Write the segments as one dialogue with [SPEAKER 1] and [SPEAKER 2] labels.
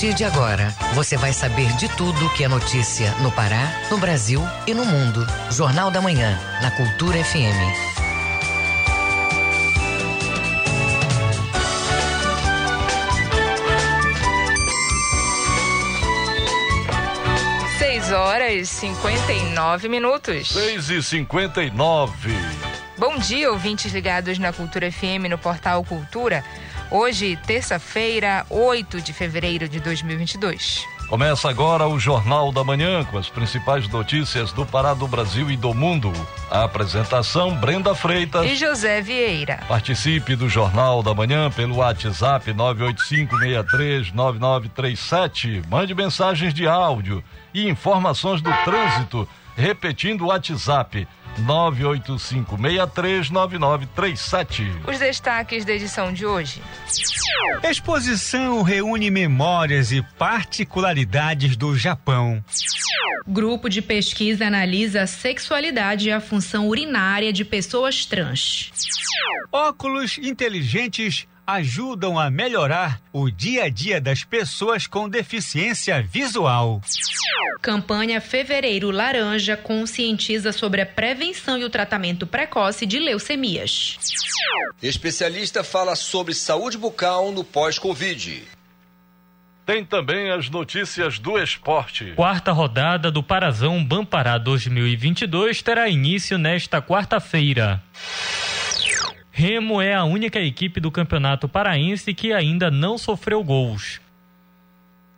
[SPEAKER 1] partir de agora, você vai saber de tudo que é notícia no Pará, no Brasil e no mundo. Jornal da Manhã, na Cultura FM.
[SPEAKER 2] Seis horas cinquenta e nove minutos.
[SPEAKER 3] Seis e cinquenta e nove.
[SPEAKER 2] Bom dia, ouvintes ligados na Cultura FM no portal Cultura. Hoje, terça-feira, 8 de fevereiro de 2022.
[SPEAKER 3] Começa agora o Jornal da Manhã com as principais notícias do Pará, do Brasil e do mundo. A apresentação Brenda Freitas
[SPEAKER 2] e José Vieira.
[SPEAKER 3] Participe do Jornal da Manhã pelo WhatsApp 985639937. Mande mensagens de áudio e informações do trânsito, repetindo o WhatsApp 985639937.
[SPEAKER 2] Os destaques da edição de hoje.
[SPEAKER 4] Exposição reúne memórias e particularidades do Japão.
[SPEAKER 5] Grupo de pesquisa analisa a sexualidade e a função urinária de pessoas trans.
[SPEAKER 4] Óculos inteligentes ajudam a melhorar o dia a dia das pessoas com deficiência visual.
[SPEAKER 5] Campanha Fevereiro Laranja conscientiza sobre a prevenção e o tratamento precoce de leucemias.
[SPEAKER 6] Especialista fala sobre saúde bucal no pós-Covid.
[SPEAKER 3] Tem também as notícias do esporte.
[SPEAKER 7] Quarta rodada do Parazão Bampará 2022 terá início nesta quarta-feira. Remo é a única equipe do Campeonato Paraense que ainda não sofreu gols.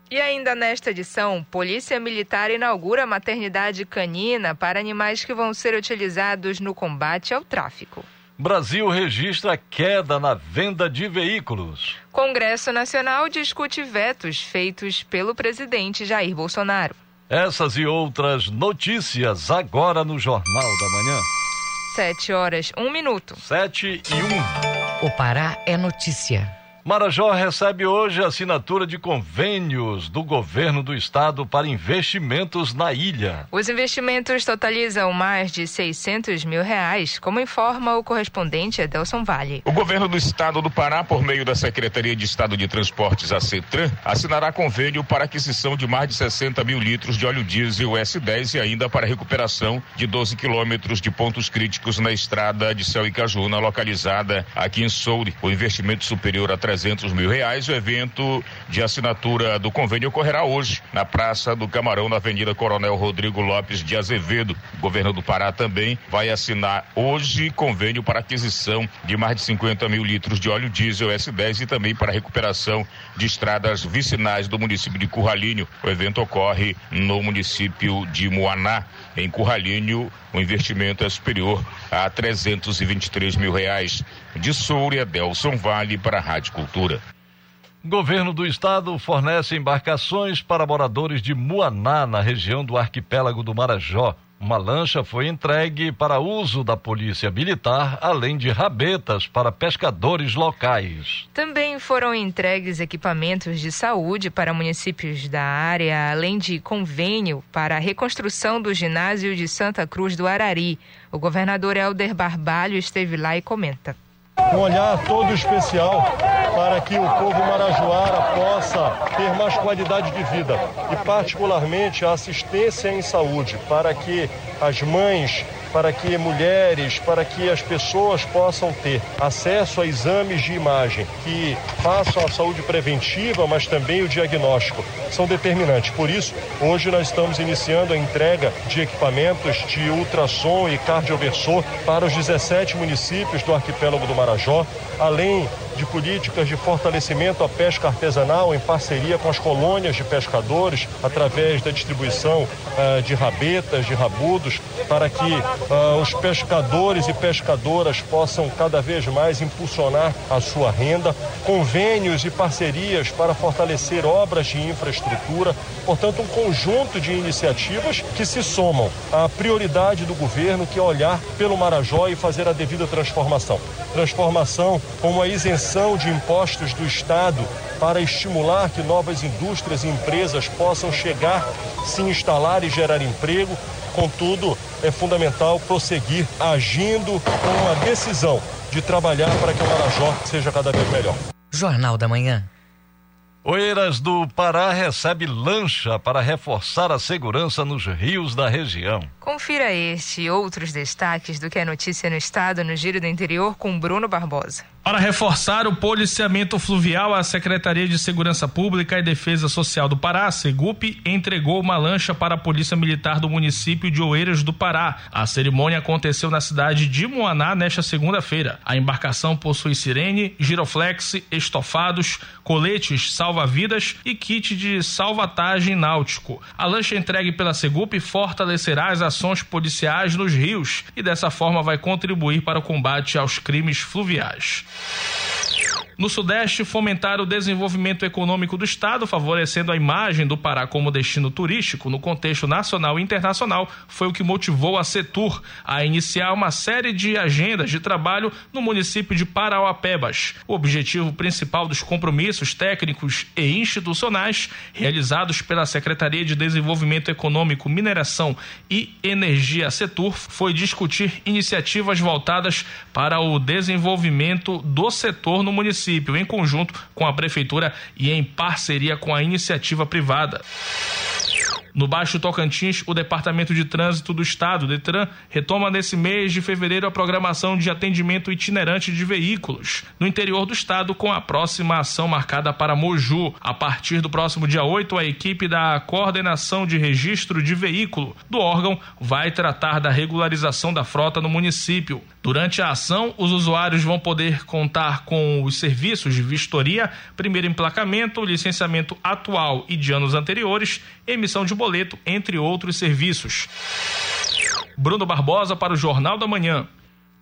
[SPEAKER 2] E ainda nesta edição, Polícia Militar inaugura maternidade canina para animais que vão ser utilizados no combate ao tráfico.
[SPEAKER 3] Brasil registra queda na venda de veículos.
[SPEAKER 2] Congresso Nacional discute vetos feitos pelo presidente Jair Bolsonaro.
[SPEAKER 3] Essas e outras notícias agora no Jornal da Manhã.
[SPEAKER 2] Sete horas, um minuto.
[SPEAKER 3] Sete e um.
[SPEAKER 1] O Pará é notícia.
[SPEAKER 3] Marajó recebe hoje a assinatura de convênios do governo do estado para investimentos na ilha.
[SPEAKER 2] Os investimentos totalizam mais de 600 mil reais, como informa o correspondente Edelson Vale.
[SPEAKER 8] O governo do estado do Pará, por meio da Secretaria de Estado de Transportes, a CETRAN, assinará convênio para aquisição de mais de 60 mil litros de óleo diesel S10 e ainda para recuperação de 12 quilômetros de pontos críticos na estrada de Céu e Cajuna, localizada aqui em Soure. O investimento superior a 300 mil reais. O evento de assinatura do convênio ocorrerá hoje na Praça do Camarão, na Avenida Coronel Rodrigo Lopes de Azevedo. O governo do Pará também vai assinar hoje convênio para aquisição de mais de 50 mil litros de óleo diesel S10 e também para recuperação de estradas vicinais do município de Curralinho. O evento ocorre no município de Moaná. Em Curralinho, o investimento é superior a 323 mil reais. De Soura, Delson Vale para a Rádio Cultura.
[SPEAKER 3] Governo do Estado fornece embarcações para moradores de Muaná, na região do arquipélago do Marajó. Uma lancha foi entregue para uso da Polícia Militar, além de rabetas para pescadores locais.
[SPEAKER 2] Também foram entregues equipamentos de saúde para municípios da área, além de convênio para a reconstrução do ginásio de Santa Cruz do Arari. O governador Helder Barbalho esteve lá e comenta.
[SPEAKER 9] Um olhar todo especial para que o povo marajoara possa ter mais qualidade de vida e, particularmente, a assistência em saúde, para que as mães para que mulheres, para que as pessoas possam ter acesso a exames de imagem que façam a saúde preventiva, mas também o diagnóstico, são determinantes. Por isso, hoje nós estamos iniciando a entrega de equipamentos de ultrassom e cardioversor para os 17 municípios do arquipélago do Marajó, além de políticas de fortalecimento à pesca artesanal em parceria com as colônias de pescadores, através da distribuição uh, de rabetas, de rabudos, para que uh, os pescadores e pescadoras possam cada vez mais impulsionar a sua renda, convênios e parcerias para fortalecer obras de infraestrutura, portanto, um conjunto de iniciativas que se somam à prioridade do governo, que é olhar pelo Marajó e fazer a devida transformação. Transformação com a isenção de impostos do Estado para estimular que novas indústrias e empresas possam chegar, se instalar e gerar emprego. Contudo, é fundamental prosseguir agindo com a decisão de trabalhar para que o Marajó seja cada vez melhor.
[SPEAKER 1] Jornal da Manhã.
[SPEAKER 3] Oeiras do Pará recebe lancha para reforçar a segurança nos rios da região.
[SPEAKER 2] Confira este e outros destaques do que é notícia no estado no Giro do Interior com Bruno Barbosa.
[SPEAKER 10] Para reforçar o policiamento fluvial, a Secretaria de Segurança Pública e Defesa Social do Pará, Segup, entregou uma lancha para a Polícia Militar do município de Oeiras do Pará. A cerimônia aconteceu na cidade de Moaná nesta segunda-feira. A embarcação possui sirene, giroflex, estofados, coletes salva-vidas e kit de salvatagem náutico. A lancha entregue pela Segup fortalecerá as ações policiais nos rios e dessa forma vai contribuir para o combate aos crimes fluviais. No Sudeste, fomentar o desenvolvimento econômico do Estado, favorecendo a imagem do Pará como destino turístico no contexto nacional e internacional, foi o que motivou a Setur a iniciar uma série de agendas de trabalho no município de Parauapebas. O objetivo principal dos compromissos técnicos e institucionais realizados pela Secretaria de Desenvolvimento Econômico, Mineração e Energia Setur foi discutir iniciativas voltadas para o desenvolvimento do setor no município município, em conjunto com a prefeitura e em parceria com a iniciativa privada. No Baixo Tocantins, o Departamento de Trânsito do Estado, DETRAN, retoma nesse mês de fevereiro a programação de atendimento itinerante de veículos no interior do estado, com a próxima ação marcada para Moju. A partir do próximo dia 8, a equipe da Coordenação de Registro de Veículo do órgão vai tratar da regularização da frota no município. Durante a ação, os usuários vão poder contar com os serviços de vistoria, primeiro emplacamento, licenciamento atual e de anos anteriores, emissão de boleto, entre outros serviços. Bruno Barbosa para o Jornal da Manhã.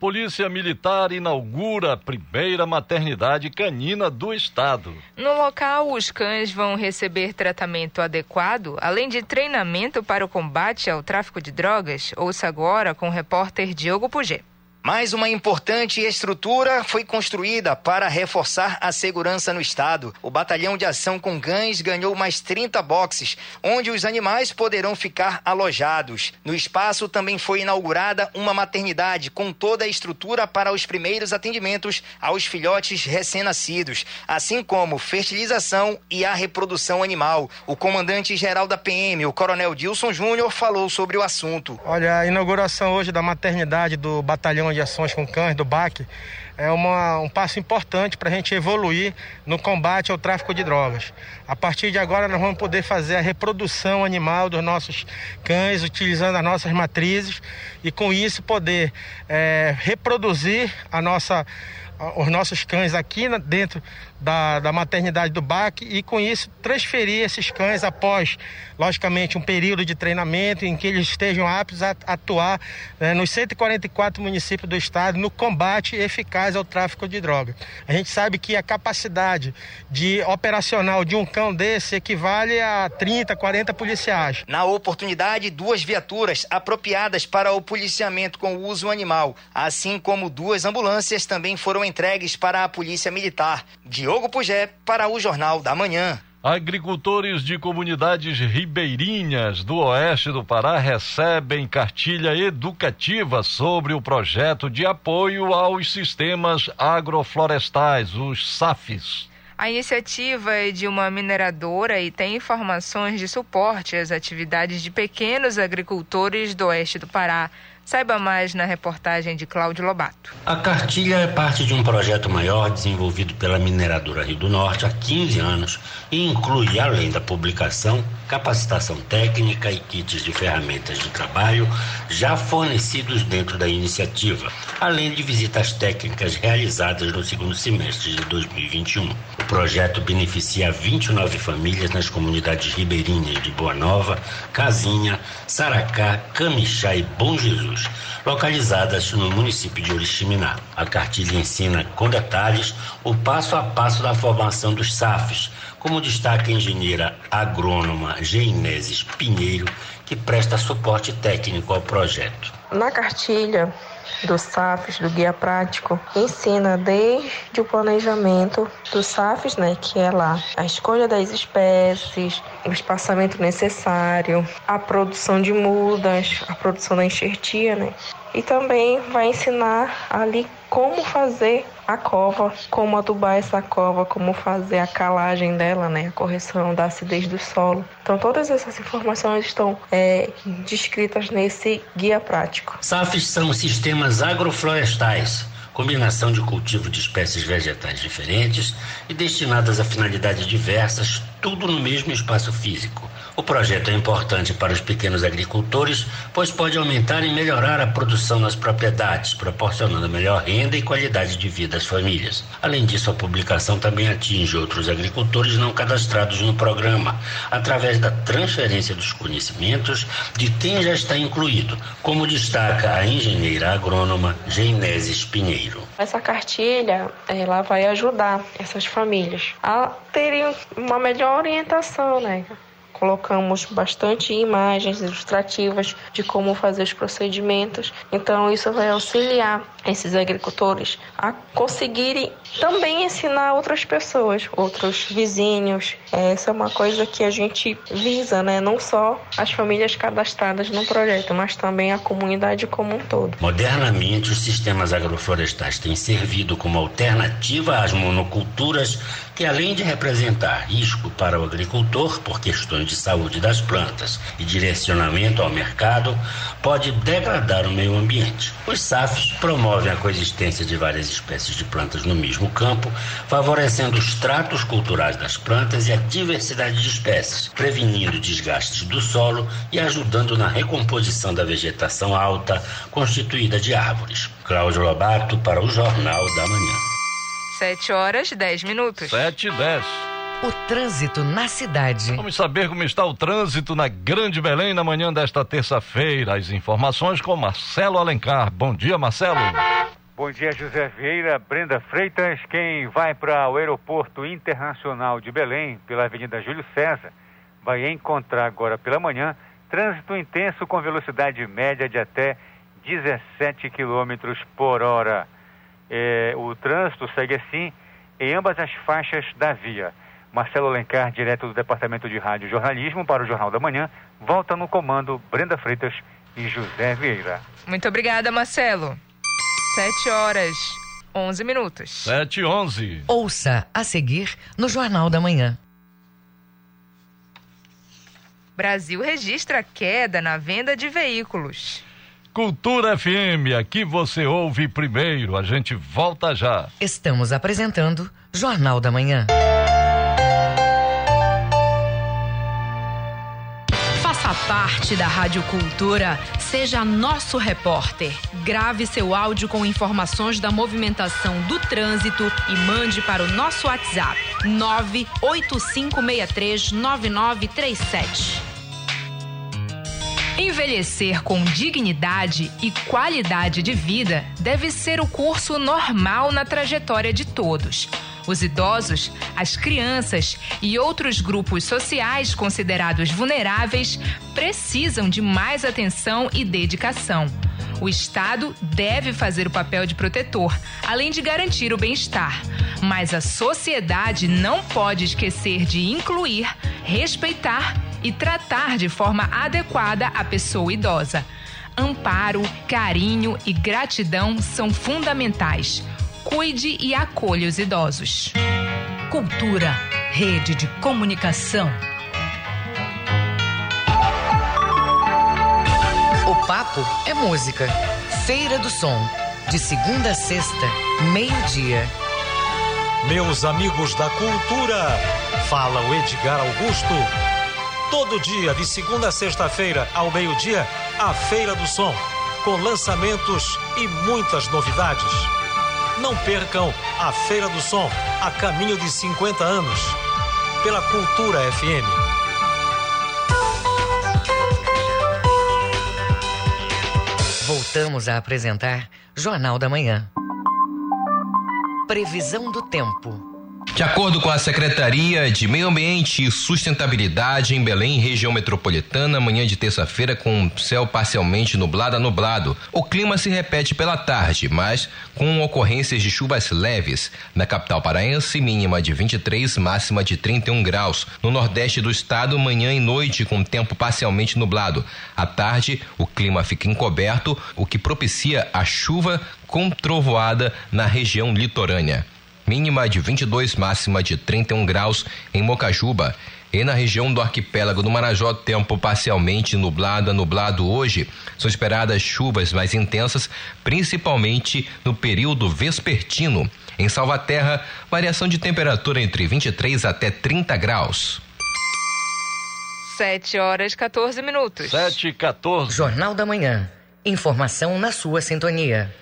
[SPEAKER 3] Polícia Militar inaugura a primeira maternidade canina do estado.
[SPEAKER 2] No local, os cães vão receber tratamento adequado, além de treinamento para o combate ao tráfico de drogas. Ouça agora com o repórter Diogo Puget.
[SPEAKER 11] Mais uma importante estrutura foi construída para reforçar a segurança no estado. O Batalhão de Ação com Cães ganhou mais 30 boxes, onde os animais poderão ficar alojados. No espaço também foi inaugurada uma maternidade com toda a estrutura para os primeiros atendimentos aos filhotes recém-nascidos, assim como fertilização e a reprodução animal. O comandante-geral da PM, o Coronel Dilson Júnior, falou sobre o assunto.
[SPEAKER 12] Olha, a inauguração hoje da maternidade do Batalhão de Ações com Cães, do BAC, é uma, um passo importante para a gente evoluir no combate ao tráfico de drogas. A partir de agora, nós vamos poder fazer a reprodução animal dos nossos cães, utilizando as nossas matrizes, e com isso poder é, reproduzir a nossa, os nossos cães aqui dentro da, da maternidade do BAC e com isso transferir esses cães após, logicamente, um período de treinamento em que eles estejam aptos a atuar né, nos 144 municípios do estado no combate eficaz ao tráfico de droga. A gente sabe que a capacidade de operacional de um cão desse equivale a 30, 40 policiais.
[SPEAKER 11] Na oportunidade, duas viaturas apropriadas para o policiamento com o uso animal, assim como duas ambulâncias também foram entregues para a Polícia Militar. De Diogo Pugé para o Jornal da Manhã.
[SPEAKER 3] Agricultores de comunidades ribeirinhas do oeste do Pará recebem cartilha educativa sobre o projeto de apoio aos sistemas agroflorestais, os SAFs.
[SPEAKER 2] A iniciativa é de uma mineradora e tem informações de suporte às atividades de pequenos agricultores do oeste do Pará. Saiba mais na reportagem de Cláudio Lobato.
[SPEAKER 13] A cartilha é parte de um projeto maior desenvolvido pela mineradora Rio do Norte há 15 anos e inclui, além da publicação, capacitação técnica e kits de ferramentas de trabalho já fornecidos dentro da iniciativa, além de visitas técnicas realizadas no segundo semestre de 2021. O projeto beneficia 29 famílias nas comunidades ribeirinhas de Boa Nova, Casinha, Saracá, Camixá e Bom Jesus localizadas no município de Oriximiná. A cartilha ensina com detalhes o passo a passo da formação dos SAFs, como destaca a engenheira agrônoma Geineses Pinheiro, que presta suporte técnico ao projeto.
[SPEAKER 14] Na cartilha, dos SAFs, do guia prático, ensina desde o planejamento dos SAFs, né, que é lá a escolha das espécies, o espaçamento necessário, a produção de mudas, a produção da enxertia, né, e também vai ensinar ali como fazer a cova, como adubar essa cova, como fazer a calagem dela, né, a correção da acidez do solo. Então todas essas informações estão é, descritas nesse guia prático.
[SPEAKER 13] SAFs são sistemas agroflorestais combinação de cultivo de espécies vegetais diferentes e destinadas a finalidades diversas, tudo no mesmo espaço físico. O projeto é importante para os pequenos agricultores, pois pode aumentar e melhorar a produção nas propriedades, proporcionando melhor renda e qualidade de vida às famílias. Além disso, a publicação também atinge outros agricultores não cadastrados no programa, através da transferência dos conhecimentos de quem já está incluído, como destaca a engenheira agrônoma Geineses Pinheiro.
[SPEAKER 14] Essa cartilha, ela vai ajudar essas famílias a terem uma melhor orientação, né? Colocamos bastante imagens ilustrativas de como fazer os procedimentos. Então, isso vai auxiliar esses agricultores a conseguirem também ensinar outras pessoas, outros vizinhos. Essa é uma coisa que a gente visa, né? Não só as famílias cadastradas no projeto, mas também a comunidade como um todo.
[SPEAKER 13] Modernamente, os sistemas agroflorestais têm servido como alternativa às monoculturas que, além de representar risco para o agricultor por questões de saúde das plantas e direcionamento ao mercado, pode degradar o meio ambiente. Os SAFs promovem a coexistência de várias espécies de plantas no mesmo campo, favorecendo os tratos culturais das plantas e a diversidade de espécies, prevenindo desgastes do solo e ajudando na recomposição da vegetação alta constituída de árvores. Cláudio Lobato para o Jornal da Manhã.
[SPEAKER 2] 7 horas 10 minutos.
[SPEAKER 3] 7 e 10.
[SPEAKER 1] O trânsito na cidade.
[SPEAKER 3] Vamos saber como está o trânsito na Grande Belém na manhã desta terça-feira. As informações com Marcelo Alencar. Bom dia, Marcelo.
[SPEAKER 15] Bom dia, José Vieira, Brenda Freitas. Quem vai para o Aeroporto Internacional de Belém, pela Avenida Júlio César, vai encontrar agora pela manhã trânsito intenso com velocidade média de até 17 km por hora. É, o trânsito segue assim em ambas as faixas da via. Marcelo Alencar, direto do Departamento de Rádio e Jornalismo para o Jornal da Manhã, volta no comando Brenda Freitas e José Vieira.
[SPEAKER 2] Muito obrigada, Marcelo. 7 horas 11 minutos.
[SPEAKER 3] 7 e 11.
[SPEAKER 1] Ouça a seguir no Jornal da Manhã.
[SPEAKER 2] Brasil registra queda na venda de veículos.
[SPEAKER 3] Cultura FM, aqui você ouve primeiro. A gente volta já.
[SPEAKER 1] Estamos apresentando Jornal da Manhã.
[SPEAKER 5] Parte da Rádio Cultura. Seja nosso repórter. Grave seu áudio com informações da movimentação do trânsito e mande para o nosso WhatsApp 985639937. Envelhecer com dignidade e qualidade de vida deve ser o curso normal na trajetória de todos. Os idosos, as crianças e outros grupos sociais considerados vulneráveis precisam de mais atenção e dedicação. O Estado deve fazer o papel de protetor, além de garantir o bem-estar. Mas a sociedade não pode esquecer de incluir, respeitar e tratar de forma adequada a pessoa idosa. Amparo, carinho e gratidão são fundamentais. Cuide e acolha os idosos.
[SPEAKER 16] Cultura, rede de comunicação.
[SPEAKER 1] O papo é música. Feira do Som. De segunda a sexta, meio-dia.
[SPEAKER 17] Meus amigos da cultura, fala o Edgar Augusto. Todo dia, de segunda a sexta-feira, ao meio-dia, a Feira do Som, com lançamentos e muitas novidades. Não percam a Feira do Som, a caminho de 50 anos, pela Cultura FM.
[SPEAKER 1] Voltamos a apresentar Jornal da Manhã. Previsão do tempo.
[SPEAKER 18] De acordo com a Secretaria de Meio Ambiente e Sustentabilidade em Belém, região metropolitana, manhã de terça-feira com céu parcialmente nublado a nublado. O clima se repete pela tarde, mas com ocorrências de chuvas leves. Na capital paraense, mínima de 23, máxima de 31 graus. No nordeste do estado, manhã e noite com tempo parcialmente nublado. À tarde, o clima fica encoberto, o que propicia a chuva com trovoada na região litorânea mínima de 22, máxima de 31 graus em Mocajuba. E na região do arquipélago do Marajó, tempo parcialmente nublado, nublado hoje. São esperadas chuvas mais intensas, principalmente no período vespertino. Em Salvaterra, variação de temperatura entre 23 até 30 graus.
[SPEAKER 2] 7 horas 14 minutos.
[SPEAKER 3] 7 e 14.
[SPEAKER 1] Jornal da Manhã. Informação na sua sintonia.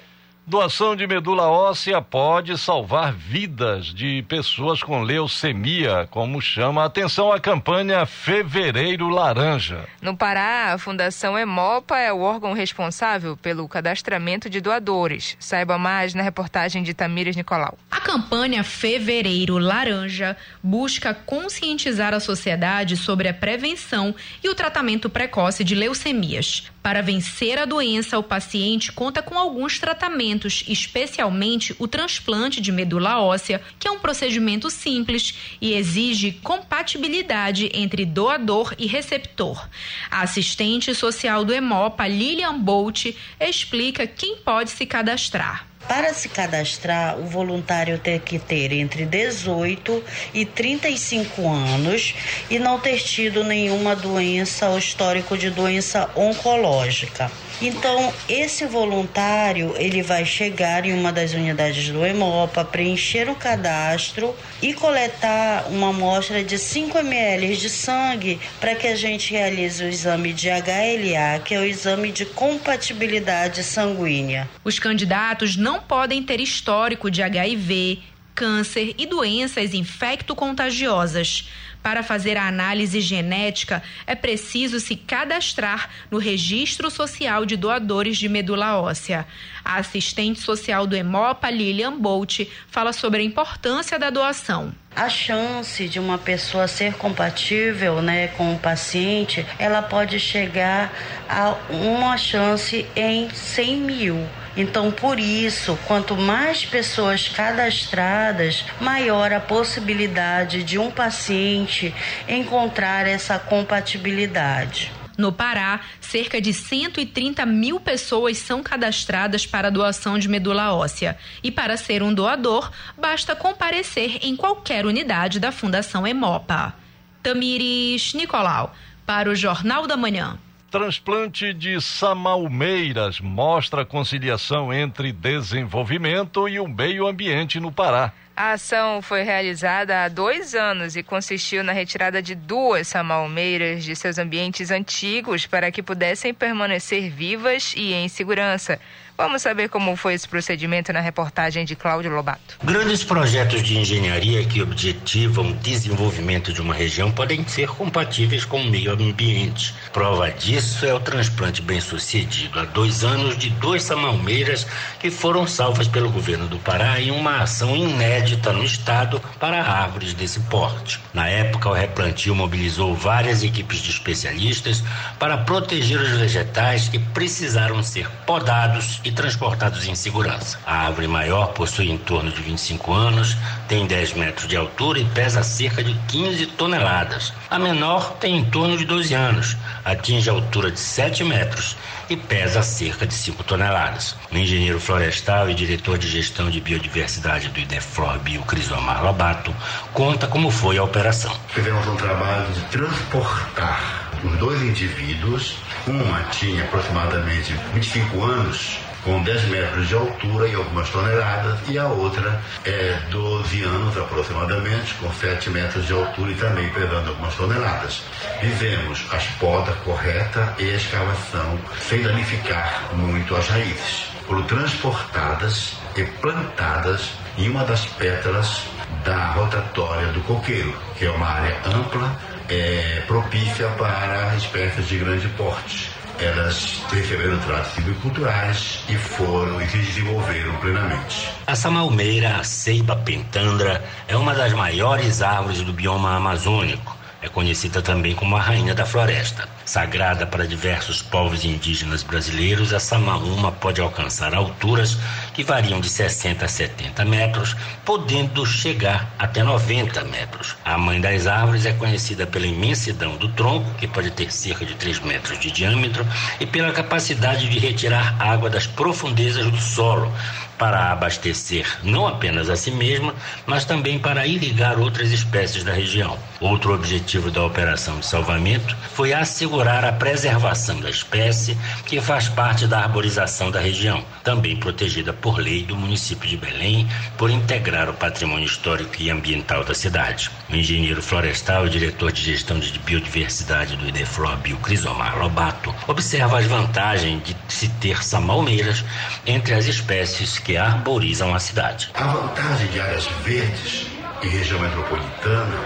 [SPEAKER 3] Doação de medula óssea pode salvar vidas de pessoas com leucemia, como chama a atenção a campanha Fevereiro Laranja.
[SPEAKER 2] No Pará, a Fundação Emopa é o órgão responsável pelo cadastramento de doadores. Saiba mais na reportagem de Tamires Nicolau.
[SPEAKER 5] A campanha Fevereiro Laranja busca conscientizar a sociedade sobre a prevenção e o tratamento precoce de leucemias. Para vencer a doença, o paciente conta com alguns tratamentos, especialmente o transplante de medula óssea, que é um procedimento simples e exige compatibilidade entre doador e receptor. A assistente social do Hemopa, Lilian Bolt, explica quem pode se cadastrar.
[SPEAKER 19] Para se cadastrar, o voluntário tem que ter entre 18 e 35 anos e não ter tido nenhuma doença ou histórico de doença oncológica. Então, esse voluntário, ele vai chegar em uma das unidades do Hemopa, preencher o cadastro e coletar uma amostra de 5 ml de sangue para que a gente realize o exame de HLA, que é o exame de compatibilidade sanguínea.
[SPEAKER 5] Os candidatos não podem ter histórico de HIV, câncer e doenças infecto-contagiosas. Para fazer a análise genética, é preciso se cadastrar no Registro Social de Doadores de Medula Óssea. A assistente social do Hemopa, Lilian Bolt, fala sobre a importância da doação
[SPEAKER 19] a chance de uma pessoa ser compatível né, com o paciente, ela pode chegar a uma chance em 100 mil. Então, por isso, quanto mais pessoas cadastradas, maior a possibilidade de um paciente encontrar essa compatibilidade.
[SPEAKER 5] No Pará, cerca de 130 mil pessoas são cadastradas para doação de medula óssea. E para ser um doador, basta comparecer em qualquer unidade da Fundação Emopa. Tamires Nicolau, para o Jornal da Manhã.
[SPEAKER 3] Transplante de samalmeiras mostra a conciliação entre desenvolvimento e o meio ambiente no Pará.
[SPEAKER 2] A ação foi realizada há dois anos e consistiu na retirada de duas samalmeiras de seus ambientes antigos para que pudessem permanecer vivas e em segurança. Vamos saber como foi esse procedimento na reportagem de Cláudio Lobato.
[SPEAKER 13] Grandes projetos de engenharia que objetivam o desenvolvimento de uma região podem ser compatíveis com o meio ambiente. Prova disso é o transplante bem sucedido há dois anos de duas samalmeiras que foram salvas pelo governo do Pará em uma ação inédita no estado para árvores desse porte. Na época, o replantio mobilizou várias equipes de especialistas para proteger os vegetais que precisaram ser podados e transportados em segurança. A árvore maior possui em torno de 25 anos, tem 10 metros de altura e pesa cerca de 15 toneladas. A menor tem em torno de 12 anos, atinge a altura de 7 metros e pesa cerca de 5 toneladas. O engenheiro florestal e diretor de gestão de biodiversidade do IDEFLOR Bio Crisomar Lobato conta como foi a operação.
[SPEAKER 20] Fizemos um trabalho de transportar os dois indivíduos. Uma tinha aproximadamente 25 anos com 10 metros de altura e algumas toneladas, e a outra é 12 anos aproximadamente, com 7 metros de altura e também pesando algumas toneladas. Fizemos as podas correta e a escavação sem danificar muito as raízes. Foram transportadas e plantadas em uma das pétalas da rotatória do coqueiro, que é uma área ampla, é, propícia para espécies de grande porte elas receberam tratos civiculturais e foram e se desenvolveram plenamente.
[SPEAKER 13] A samalmeira, a ceiba pentandra, é uma das maiores árvores do bioma amazônico é conhecida também como a Rainha da Floresta. Sagrada para diversos povos indígenas brasileiros, a samaúma pode alcançar alturas que variam de 60 a 70 metros, podendo chegar até 90 metros. A mãe das árvores é conhecida pela imensidão do tronco, que pode ter cerca de 3 metros de diâmetro, e pela capacidade de retirar água das profundezas do solo, para abastecer não apenas a si mesma, mas também para irrigar outras espécies da região. Outro objetivo da operação de salvamento foi assegurar a preservação da espécie que faz parte da arborização da região, também protegida por lei do município de Belém, por integrar o patrimônio histórico e ambiental da cidade. O engenheiro florestal e diretor de gestão de biodiversidade do Ideflor Biocrisomar Lobato observa as vantagens de se ter samalmeiras entre as espécies que arborizam a cidade.
[SPEAKER 20] A vantagem de áreas verdes em região metropolitana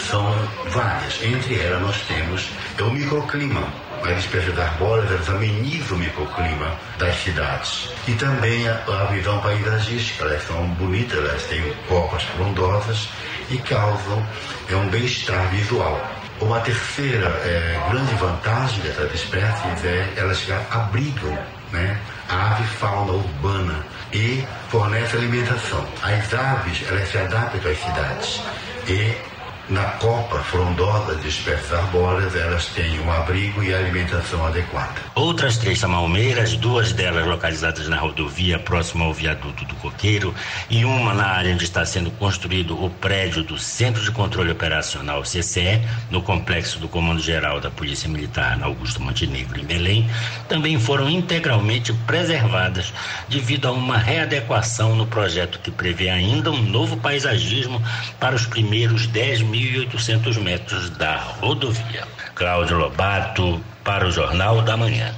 [SPEAKER 20] são várias. Entre elas nós temos é o microclima. As espécies arbóreas elas amenizam o microclima das cidades. E também a, a visão paisagística. Elas são bonitas, elas têm copas frondosas e causam é, um bem-estar visual. Uma terceira é, grande vantagem dessas espécies é elas abrigam né, a ave fauna urbana e fornece alimentação. As aves elas se adaptam às cidades e na copa frondosa de espécies arbóreas, elas têm um abrigo e alimentação adequada.
[SPEAKER 13] Outras três samalmeiras, duas delas localizadas na rodovia próxima ao viaduto do Coqueiro e uma na área onde está sendo construído o prédio do Centro de Controle Operacional CCE, no complexo do Comando Geral da Polícia Militar na Augusto Montenegro, em Belém, também foram integralmente preservadas devido a uma readequação no projeto que prevê ainda um novo paisagismo para os primeiros 10 mil 1.800 metros da rodovia. Cláudio Lobato, para o Jornal da Manhã.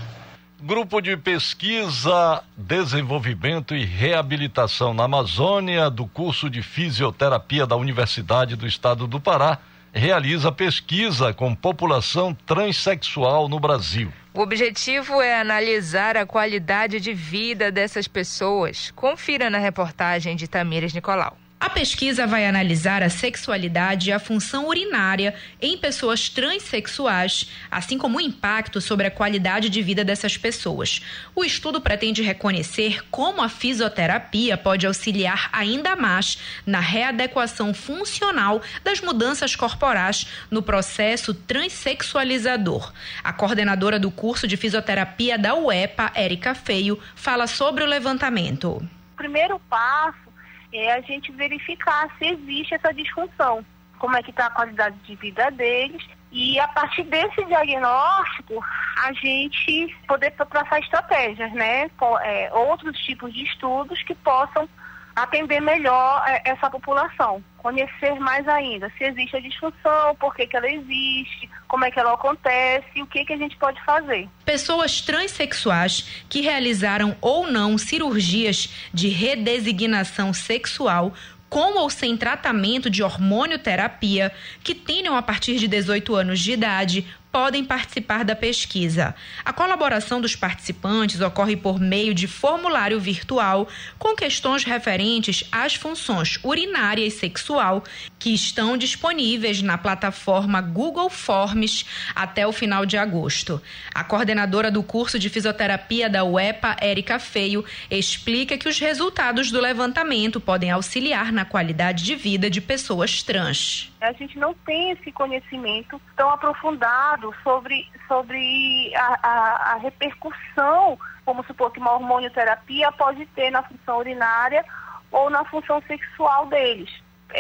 [SPEAKER 3] Grupo de Pesquisa, Desenvolvimento e Reabilitação na Amazônia, do curso de Fisioterapia da Universidade do Estado do Pará, realiza pesquisa com população transexual no Brasil.
[SPEAKER 2] O objetivo é analisar a qualidade de vida dessas pessoas. Confira na reportagem de Tamires Nicolau.
[SPEAKER 5] A pesquisa vai analisar a sexualidade e a função urinária em pessoas transexuais, assim como o impacto sobre a qualidade de vida dessas pessoas. O estudo pretende reconhecer como a fisioterapia pode auxiliar ainda mais na readequação funcional das mudanças corporais no processo transexualizador. A coordenadora do curso de fisioterapia da UEPA, Érica Feio, fala sobre o levantamento.
[SPEAKER 21] O primeiro passo é a gente verificar se existe essa disfunção, como é que está a qualidade de vida deles. E a partir desse diagnóstico a gente poder traçar estratégias, né, é, outros tipos de estudos que possam atender melhor é, essa população, conhecer mais ainda se existe a disfunção, por que, que ela existe, como é que ela acontece e o que, que a gente pode fazer.
[SPEAKER 5] Pessoas transexuais que realizaram ou não cirurgias de redesignação sexual com ou sem tratamento de hormônio terapia, que tenham a partir de 18 anos de idade, podem participar da pesquisa. A colaboração dos participantes ocorre por meio de formulário virtual com questões referentes às funções urinária e sexual que estão disponíveis na plataforma Google Forms até o final de agosto. A coordenadora do curso de fisioterapia da UEPA, Érica Feio, explica que os resultados do levantamento podem auxiliar na qualidade de vida de pessoas trans.
[SPEAKER 21] A gente não tem esse conhecimento tão aprofundado sobre, sobre a, a, a repercussão, como supor que uma hormonioterapia pode ter na função urinária ou na função sexual deles.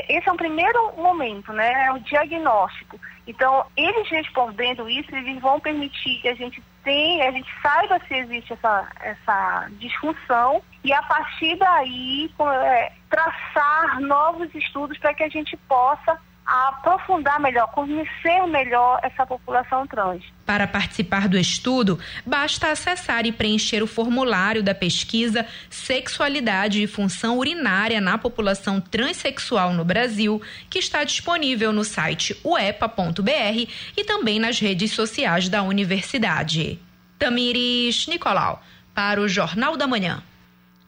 [SPEAKER 21] Esse é um primeiro momento, né? É o diagnóstico. Então, eles respondendo isso, eles vão permitir que a gente tenha, a gente saiba se existe essa, essa disfunção e a partir daí é, traçar novos estudos para que a gente possa a aprofundar melhor, conhecer melhor essa população trans.
[SPEAKER 5] Para participar do estudo, basta acessar e preencher o formulário da pesquisa Sexualidade e Função Urinária na População Transsexual no Brasil, que está disponível no site uepa.br e também nas redes sociais da universidade.
[SPEAKER 22] Tamires Nicolau, para o Jornal da Manhã.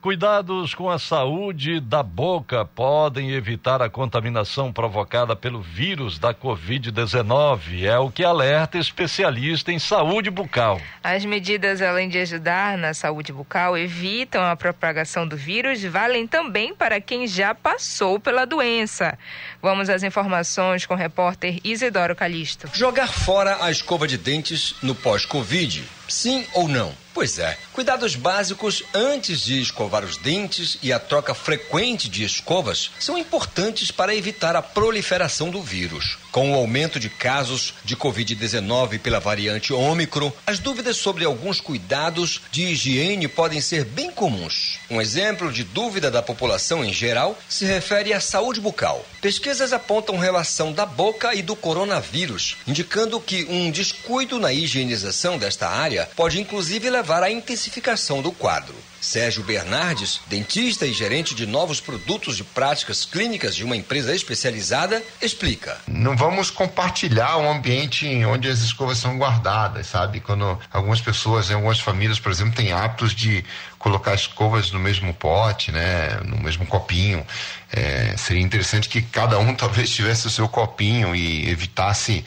[SPEAKER 3] Cuidados com a saúde da boca podem evitar a contaminação provocada pelo vírus da Covid-19. É o que alerta especialista em saúde bucal.
[SPEAKER 2] As medidas, além de ajudar na saúde bucal, evitam a propagação do vírus, valem também para quem já passou pela doença. Vamos às informações com o repórter Isidoro Calixto.
[SPEAKER 6] Jogar fora a escova de dentes no pós-Covid Sim ou não? Pois é, cuidados básicos antes de escovar os dentes e a troca frequente de escovas são importantes para evitar a proliferação do vírus. Com o aumento de casos de Covid-19 pela variante Ômicron, as dúvidas sobre alguns cuidados de higiene podem ser bem comuns. Um exemplo de dúvida da população em geral se refere à saúde bucal. Pesquisas apontam relação da boca e do coronavírus, indicando que um descuido na higienização desta área pode inclusive levar à intensificação do quadro. Sérgio Bernardes, dentista e gerente de novos produtos de práticas clínicas de uma empresa especializada, explica.
[SPEAKER 23] Não vamos compartilhar o ambiente onde as escovas são guardadas, sabe? Quando algumas pessoas, algumas famílias, por exemplo, têm hábitos de colocar escovas no mesmo pote, né, no mesmo copinho. É, seria interessante que cada um talvez tivesse o seu copinho e evitasse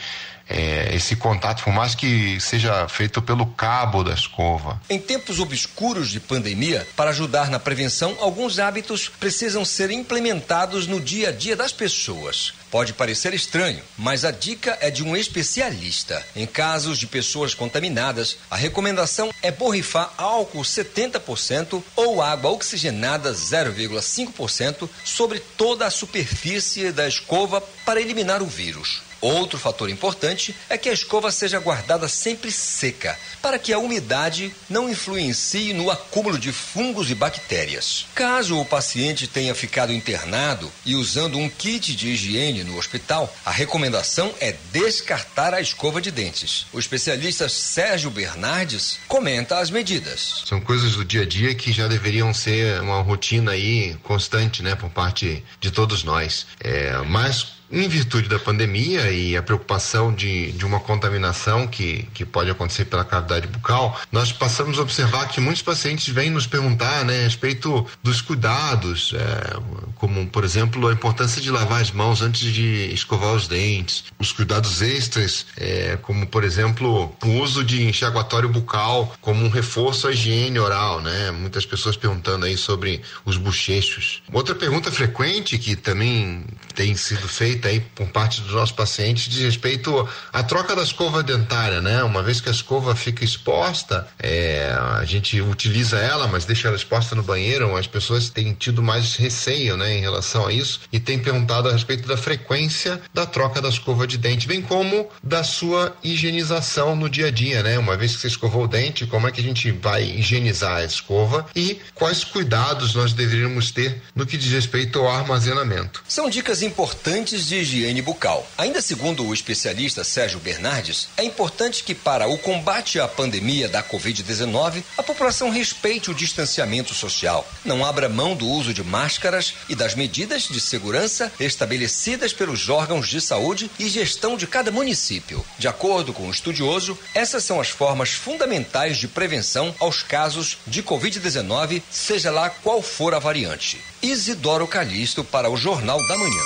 [SPEAKER 23] é, esse contato, por mais que seja feito pelo cabo da escova.
[SPEAKER 6] Em tempos obscuros de pandemia, para ajudar na prevenção, alguns hábitos precisam ser implementados no dia a dia das pessoas. Pode parecer estranho, mas a dica é de um especialista. Em casos de pessoas contaminadas, a recomendação é borrifar álcool 70% ou água oxigenada 0,5% sobre toda a superfície da escova para eliminar o vírus. Outro fator importante é que a escova seja guardada sempre seca, para que a umidade não influencie no acúmulo de fungos e bactérias. Caso o paciente tenha ficado internado e usando um kit de higiene no hospital, a recomendação é descartar a escova de dentes. O especialista Sérgio Bernardes comenta as medidas.
[SPEAKER 23] São coisas do dia a dia que já deveriam ser uma rotina aí constante, né, por parte de todos nós. É, mas em virtude da pandemia e a preocupação de, de uma contaminação que, que pode acontecer pela cavidade bucal, nós passamos a observar que muitos pacientes vêm nos perguntar né, a respeito dos cuidados, é, como, por exemplo, a importância de lavar as mãos antes de escovar os dentes, os cuidados extras, é, como, por exemplo, o uso de enxaguatório bucal como um reforço à higiene oral, né? Muitas pessoas perguntando aí sobre os bochechos. Outra pergunta frequente que também tem sido feita aí por parte dos nossos pacientes diz respeito à troca da escova dentária, né? Uma vez que a escova fica exposta, é, a gente utiliza ela, mas deixa ela exposta no banheiro, as pessoas têm tido mais receio, né, em relação a isso e têm perguntado a respeito da frequência da troca da escova de dente, bem como da sua higienização no dia a dia, né? Uma vez que você escovou o dente, como é que a gente vai higienizar a escova e quais cuidados nós deveríamos ter no que diz respeito ao armazenamento.
[SPEAKER 6] São dicas importantes de higiene bucal. Ainda segundo o especialista Sérgio Bernardes, é importante que para o combate à pandemia da Covid-19, a população respeite o distanciamento social, não abra mão do uso de máscaras e das medidas de segurança estabelecidas pelos órgãos de saúde e gestão de cada município. De acordo com o estudioso, essas são as formas fundamentais de prevenção aos casos de Covid-19, seja lá qual for a variante. Isidoro Calixto para o Jornal da Manhã.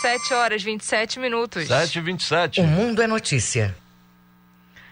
[SPEAKER 2] 7 horas 27 minutos.
[SPEAKER 3] 7 e 27.
[SPEAKER 1] O mundo é notícia.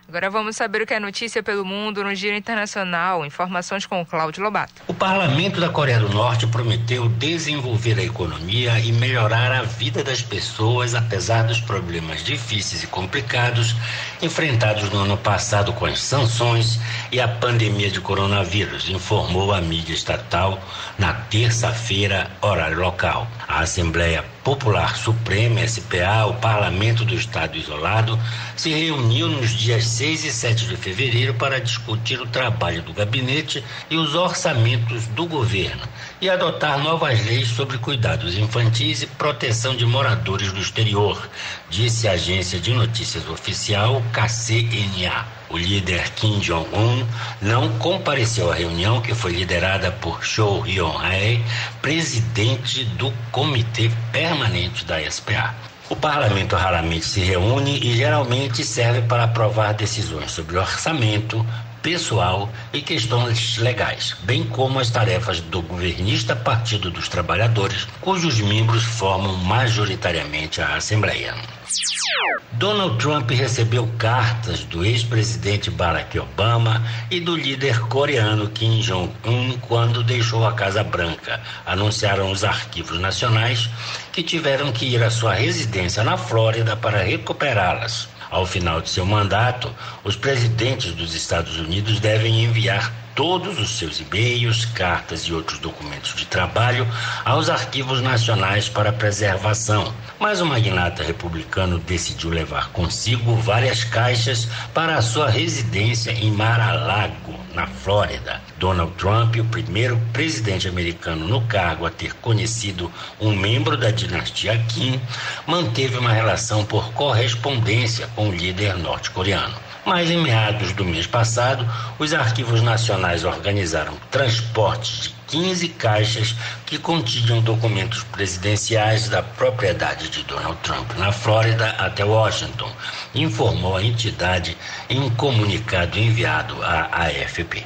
[SPEAKER 2] Agora vamos saber o que é notícia pelo mundo no Giro Internacional. Informações com o Cláudio Lobato.
[SPEAKER 13] O parlamento da Coreia do Norte prometeu desenvolver a economia e melhorar a vida das pessoas, apesar dos problemas difíceis e complicados enfrentados no ano passado com as sanções e a pandemia de coronavírus, informou a mídia estatal na terça-feira, horário local. A Assembleia Popular Suprema, SPA, o Parlamento do Estado Isolado, se reuniu nos dias 6 e 7 de fevereiro para discutir o trabalho do gabinete e os orçamentos do governo e adotar novas leis sobre cuidados infantis e proteção de moradores do exterior, disse a agência de notícias oficial KCNA. O líder Kim Jong-un não compareceu à reunião que foi liderada por Cho Hyun-hae, presidente do Comitê Permanente da SPA. O parlamento raramente se reúne e geralmente serve para aprovar decisões sobre orçamento, pessoal e questões legais, bem como as tarefas do governista Partido dos Trabalhadores, cujos membros formam majoritariamente a Assembleia. Donald Trump recebeu cartas do ex-presidente Barack Obama e do líder coreano Kim Jong-un quando deixou a Casa Branca, anunciaram os arquivos nacionais que tiveram que ir à sua residência na Flórida para recuperá-las. Ao final de seu mandato, os presidentes dos Estados Unidos devem enviar todos os seus e-mails, cartas e outros documentos de trabalho aos arquivos nacionais para preservação. Mas o magnata republicano decidiu levar consigo várias caixas para a sua residência em Mar-a-Lago, na Flórida. Donald Trump, o primeiro presidente americano no cargo a ter conhecido um membro da dinastia Kim, manteve uma relação por correspondência com o líder norte-coreano. Mas em meados do mês passado, os arquivos nacionais organizaram transportes de 15 caixas que continham documentos presidenciais da propriedade de Donald Trump na Flórida até Washington, informou a entidade em um comunicado enviado à AFP.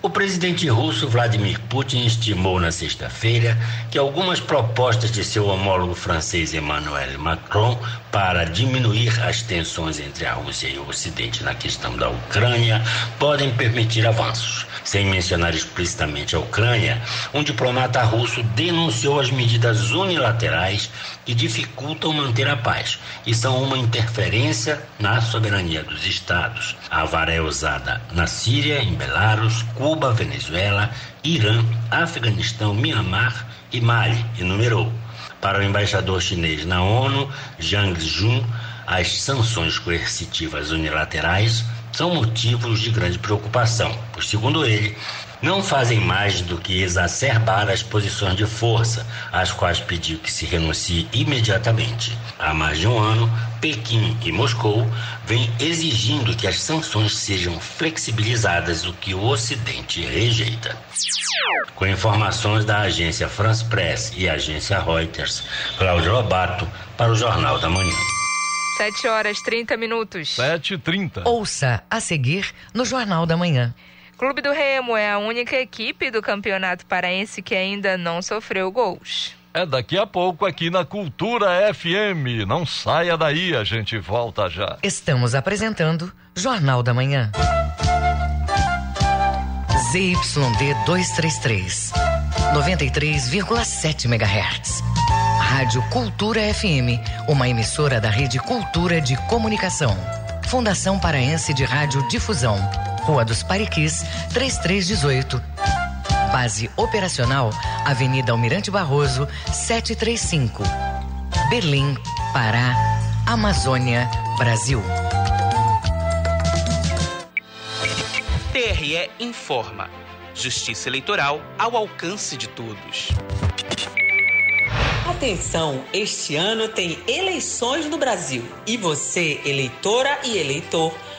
[SPEAKER 13] O presidente russo Vladimir Putin estimou na sexta-feira que algumas propostas de seu homólogo francês Emmanuel Macron para diminuir as tensões entre a Rússia e o Ocidente na questão da Ucrânia podem permitir avanços. Sem mencionar explicitamente a Ucrânia, um diplomata russo denunciou as medidas unilaterais que dificultam manter a paz e são uma interferência na soberania dos estados. A vara é usada na Síria, em Belarus, Cuba, Venezuela, Irã, Afeganistão, Mianmar e Mali, enumerou. Para o embaixador chinês na ONU, Zhang Jun, as sanções coercitivas unilaterais são motivos de grande preocupação, pois, segundo ele, não fazem mais do que exacerbar as posições de força, às quais pediu que se renuncie imediatamente. Há mais de um ano, Pequim e Moscou vêm exigindo que as sanções sejam flexibilizadas, o que o Ocidente rejeita. Com informações da agência France Press e agência Reuters, Cláudio Lobato, para o Jornal da Manhã.
[SPEAKER 2] 7 horas 30 minutos.
[SPEAKER 3] 7h30.
[SPEAKER 1] Ouça a seguir no Jornal da Manhã.
[SPEAKER 2] Clube do Remo é a única equipe do Campeonato Paraense que ainda não sofreu gols.
[SPEAKER 3] É daqui a pouco aqui na Cultura FM. Não saia daí, a gente volta já.
[SPEAKER 1] Estamos apresentando Jornal da Manhã. ZYD 233, 93,7 MHz. Rádio Cultura FM, uma emissora da Rede Cultura de Comunicação. Fundação Paraense de Rádio Difusão. Rua dos Pariquis, 3318. Base operacional, Avenida Almirante Barroso, 735. Berlim, Pará, Amazônia, Brasil.
[SPEAKER 24] TRE informa. Justiça Eleitoral ao alcance de todos.
[SPEAKER 25] Atenção, este ano tem eleições no Brasil e você, eleitora e eleitor,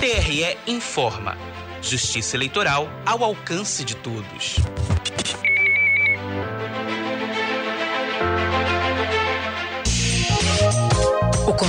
[SPEAKER 24] TRE informa. Justiça Eleitoral ao alcance de todos.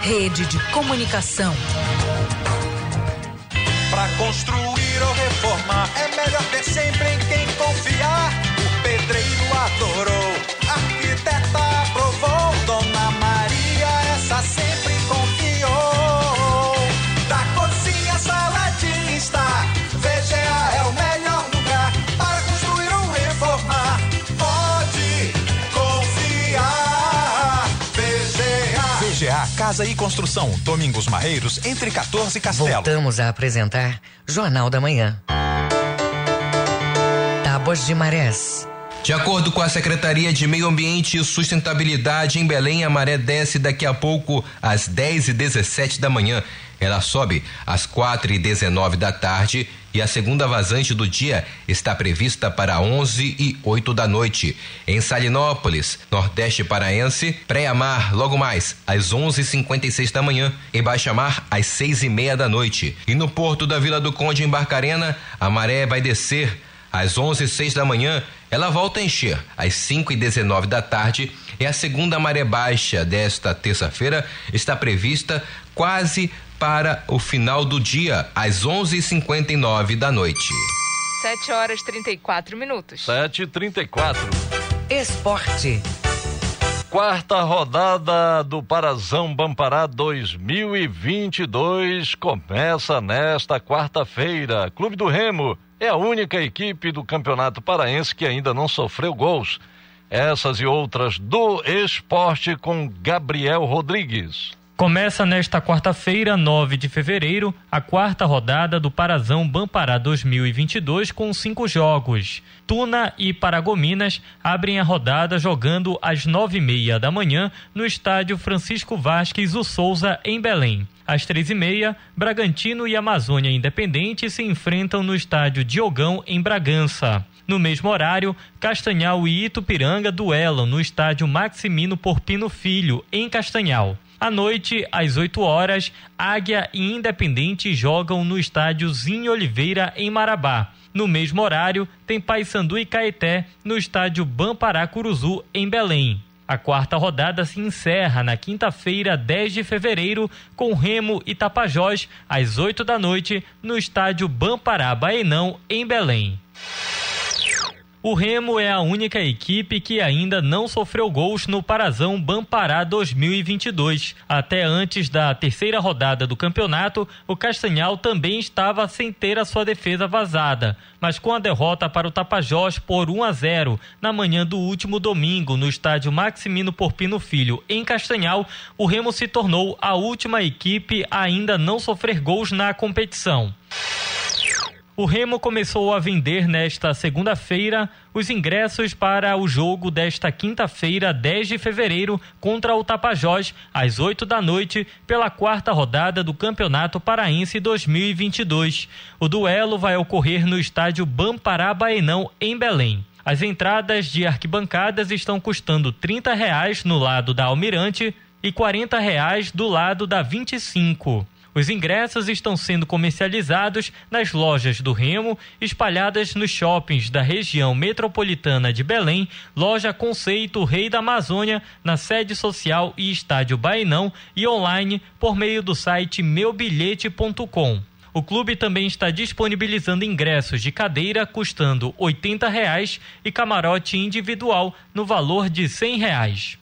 [SPEAKER 16] Rede de Comunicação.
[SPEAKER 26] Para construir ou reformar, é melhor ter sempre em quem confiar. O pedreiro adorou
[SPEAKER 27] Casa e Construção, Domingos Marreiros, entre 14 e Castelo.
[SPEAKER 1] Voltamos a apresentar Jornal da Manhã. Tábuas de Marés.
[SPEAKER 18] De acordo com a Secretaria de Meio Ambiente e Sustentabilidade em Belém, a maré desce daqui a pouco às 10 e 17 da manhã. Ela sobe às 4 e 19 da tarde e a segunda vazante do dia está prevista para 11 e 8 da noite. Em Salinópolis, Nordeste Paraense, Pré-Amar, logo mais às 11:56 da manhã. Em Baixa Mar, às 6 e meia da noite. E no porto da Vila do Conde, em Barcarena, a maré vai descer às 11 e 6 da manhã, ela volta a encher às 5 e 19 da tarde e a segunda maré baixa desta terça-feira está prevista quase para o final do dia, às 11 e 59 da noite.
[SPEAKER 2] 7 horas 34 minutos.
[SPEAKER 3] 7 e 34
[SPEAKER 1] Esporte.
[SPEAKER 3] Quarta rodada do Parazão Bampará 2022 começa nesta quarta-feira. Clube do Remo é a única equipe do Campeonato Paraense que ainda não sofreu gols. Essas e outras do esporte com Gabriel Rodrigues.
[SPEAKER 28] Começa nesta quarta-feira, 9 de fevereiro, a quarta rodada do Parazão Bampará 2022 com cinco jogos. Tuna e Paragominas abrem a rodada jogando às nove e meia da manhã no estádio Francisco Vasques o Souza, em Belém. Às três e meia, Bragantino e Amazônia Independente se enfrentam no estádio Diogão, em Bragança. No mesmo horário, Castanhal e Itupiranga duelam no estádio Maximino Porpino Filho, em Castanhal. À noite, às 8 horas, Águia e Independente jogam no estádio Zinho Oliveira, em Marabá. No mesmo horário, tem Paysandu e Caeté no estádio Bampará Curuzu, em Belém. A quarta rodada se encerra na quinta-feira, 10 de fevereiro, com Remo e Tapajós, às 8 da noite, no estádio Bampará Baenão, em Belém. O Remo é a única equipe que ainda não sofreu gols no Parazão Bampará 2022. Até antes da terceira rodada do campeonato, o Castanhal também estava sem ter a sua defesa vazada. Mas com a derrota para o Tapajós por 1 a 0 na manhã do último domingo no estádio Maximino Porpino Filho, em Castanhal, o Remo se tornou a última equipe a ainda não sofrer gols na competição. O Remo começou a vender nesta segunda-feira os ingressos para o jogo desta quinta-feira, 10 de fevereiro, contra o Tapajós, às 8 da noite, pela quarta rodada do Campeonato Paraense 2022. O duelo vai ocorrer no estádio Bampará Baenão, em Belém. As entradas de arquibancadas estão custando 30 reais no lado da Almirante e 40 reais do lado da 25. Os ingressos estão sendo comercializados nas lojas do Remo, espalhadas nos shoppings da região metropolitana de Belém, loja Conceito Rei da Amazônia, na sede social e estádio Bainão e online por meio do site meubilhete.com. O clube também está disponibilizando ingressos de cadeira custando 80 reais e camarote individual no valor de 100 reais.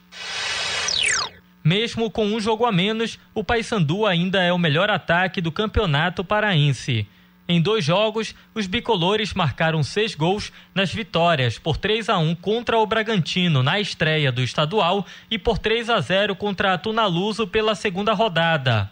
[SPEAKER 28] Mesmo com um jogo a menos, o Paysandu ainda é o melhor ataque do campeonato paraense. Em dois jogos, os bicolores marcaram seis gols nas vitórias por 3 a 1 contra o Bragantino na estreia do estadual e por 3 a 0 contra a Tunaluso pela segunda rodada.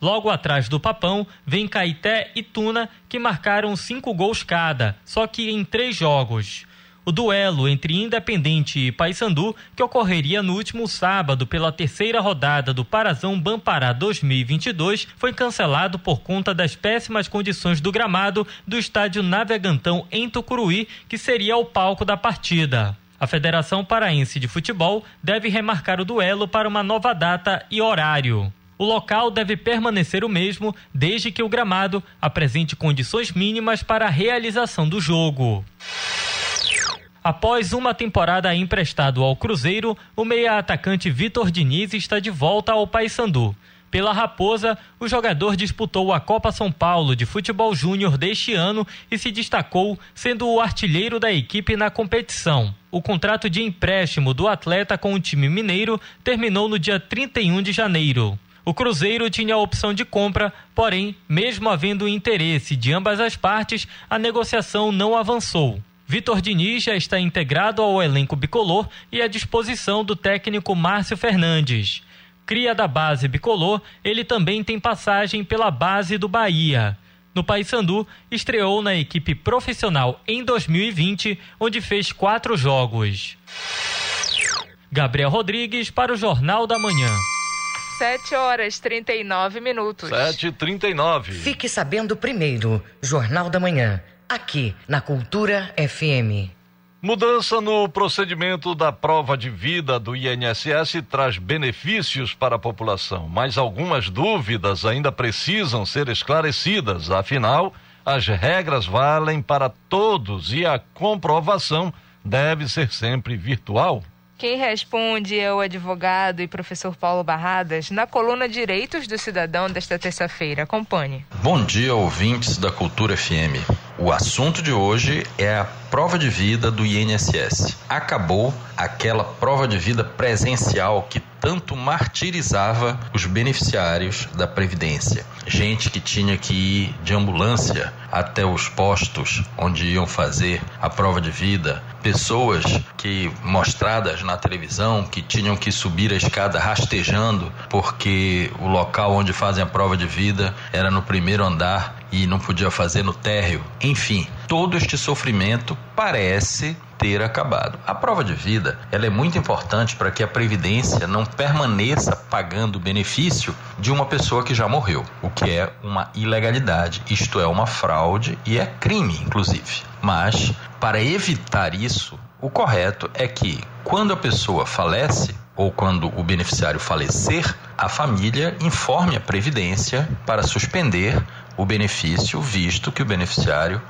[SPEAKER 28] Logo atrás do Papão, vem Caeté e Tuna, que marcaram cinco gols cada, só que em três jogos. O duelo entre Independente e Paysandu, que ocorreria no último sábado pela terceira rodada do Parazão Bampará 2022, foi cancelado por conta das péssimas condições do gramado do estádio Navegantão em Tucuruí, que seria o palco da partida. A Federação Paraense de Futebol deve remarcar o duelo para uma nova data e horário. O local deve permanecer o mesmo desde que o gramado apresente condições mínimas para a realização do jogo. Após uma temporada emprestado ao Cruzeiro, o meia-atacante Vitor Diniz está de volta ao Paysandu. Pela Raposa, o jogador disputou a Copa São Paulo de Futebol Júnior deste ano e se destacou sendo o artilheiro da equipe na competição. O contrato de empréstimo do atleta com o time mineiro terminou no dia 31 de janeiro. O Cruzeiro tinha a opção de compra, porém, mesmo havendo interesse de ambas as partes, a negociação não avançou. Vitor Diniz já está integrado ao elenco bicolor e à disposição do técnico Márcio Fernandes. Cria da base bicolor, ele também tem passagem pela base do Bahia. No Paysandu, estreou na equipe profissional em 2020, onde fez quatro jogos. Gabriel Rodrigues para o Jornal da Manhã.
[SPEAKER 2] 7 horas 39 minutos.
[SPEAKER 3] 7h39.
[SPEAKER 1] Fique sabendo primeiro, Jornal da Manhã, aqui na Cultura FM.
[SPEAKER 3] Mudança no procedimento da prova de vida do INSS traz benefícios para a população, mas algumas dúvidas ainda precisam ser esclarecidas. Afinal, as regras valem para todos e a comprovação deve ser sempre virtual.
[SPEAKER 2] Quem responde é o advogado e professor Paulo Barradas na coluna Direitos do Cidadão desta terça-feira. Acompanhe.
[SPEAKER 29] Bom dia, ouvintes da Cultura FM. O assunto de hoje é a prova de vida do INSS. Acabou aquela prova de vida presencial que tanto martirizava os beneficiários da Previdência. Gente que tinha que ir de ambulância até os postos onde iam fazer a prova de vida, pessoas que mostradas na televisão que tinham que subir a escada rastejando porque o local onde fazem a prova de vida era no primeiro andar e não podia fazer no térreo. Enfim, todo este sofrimento parece ter acabado. A prova de vida ela é muito importante para que a Previdência não permaneça pagando o benefício de uma pessoa que já morreu, o que é uma ilegalidade, isto é uma fraude e é crime, inclusive. Mas, para evitar isso, o correto é que, quando a pessoa falece, ou quando o beneficiário falecer, a família informe a Previdência para suspender o benefício, visto que o beneficiário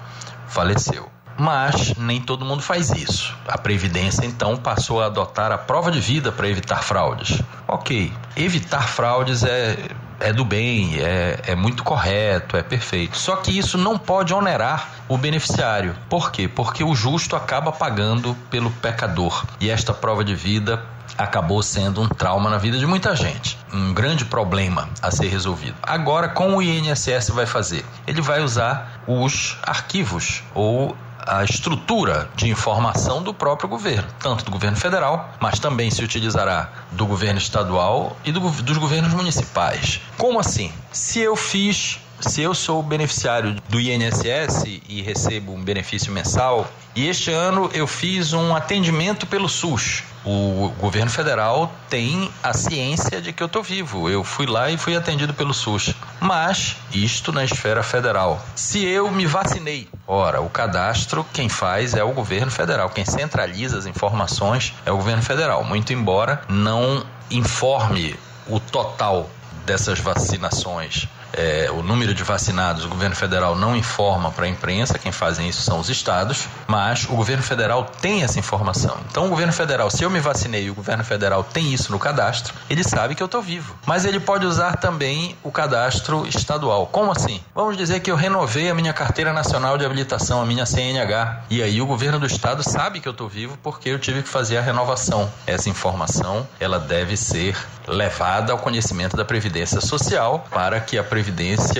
[SPEAKER 29] faleceu. Mas nem todo mundo faz isso. A Previdência então passou a adotar a prova de vida para evitar fraudes. Ok, evitar fraudes é, é do bem, é, é muito correto, é perfeito. Só que isso não pode onerar o beneficiário. Por quê? Porque o justo acaba pagando pelo pecador. E esta prova de vida acabou sendo um trauma na vida de muita gente, um grande problema a ser resolvido. Agora, como o INSS vai fazer? Ele vai usar os arquivos ou a estrutura de informação do próprio governo, tanto do governo federal, mas também se utilizará do governo estadual e do, dos governos municipais. Como assim? Se eu fiz se eu sou beneficiário do INSS e recebo um benefício mensal, e este ano eu fiz um atendimento pelo SUS, o governo federal tem a ciência de que eu estou vivo. Eu fui lá e fui atendido pelo SUS. Mas isto na esfera federal. Se eu me vacinei, ora, o cadastro quem faz é o governo federal. Quem centraliza as informações é o governo federal. Muito embora não informe o total dessas vacinações é, o número de vacinados, o governo federal não informa para a imprensa, quem fazem isso são os estados, mas o governo federal tem essa informação. Então, o governo federal, se eu me vacinei e o governo federal tem isso no cadastro, ele sabe que eu estou vivo. Mas ele pode usar também o cadastro estadual. Como assim? Vamos dizer que eu renovei a minha carteira nacional de habilitação, a minha CNH, e aí o governo do estado sabe que eu estou vivo porque eu tive que fazer a renovação. Essa informação, ela deve ser levada ao conhecimento da Previdência Social para que a Previdência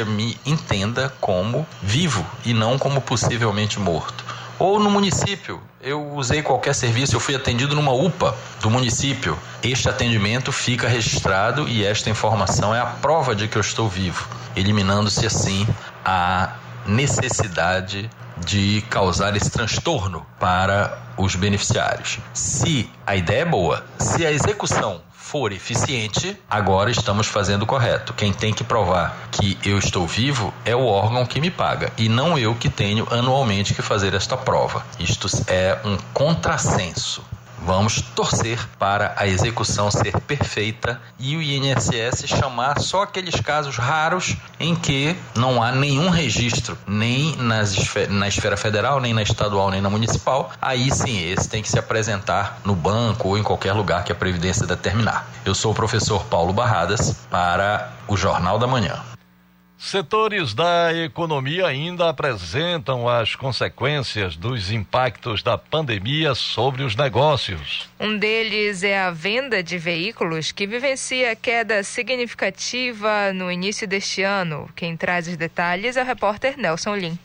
[SPEAKER 29] me entenda como vivo e não como possivelmente morto. Ou no município, eu usei qualquer serviço, eu fui atendido numa UPA do município. Este atendimento fica registrado e esta informação é a prova de que eu estou vivo, eliminando-se assim a necessidade de causar esse transtorno para os beneficiários. Se a ideia é boa, se a execução for eficiente, agora estamos fazendo correto. Quem tem que provar que eu estou vivo é o órgão que me paga e não eu que tenho anualmente que fazer esta prova. Isto é um contrassenso. Vamos torcer para a execução ser perfeita e o INSS chamar só aqueles casos raros em que não há nenhum registro, nem nas, na esfera federal, nem na estadual, nem na municipal. Aí sim, esse tem que se apresentar no banco ou em qualquer lugar que a Previdência determinar. Eu sou o professor Paulo Barradas para o Jornal da Manhã.
[SPEAKER 3] Setores da economia ainda apresentam as consequências dos impactos da pandemia sobre os negócios.
[SPEAKER 2] Um deles é a venda de veículos, que vivencia queda significativa no início deste ano. Quem traz os detalhes é o repórter Nelson Lim.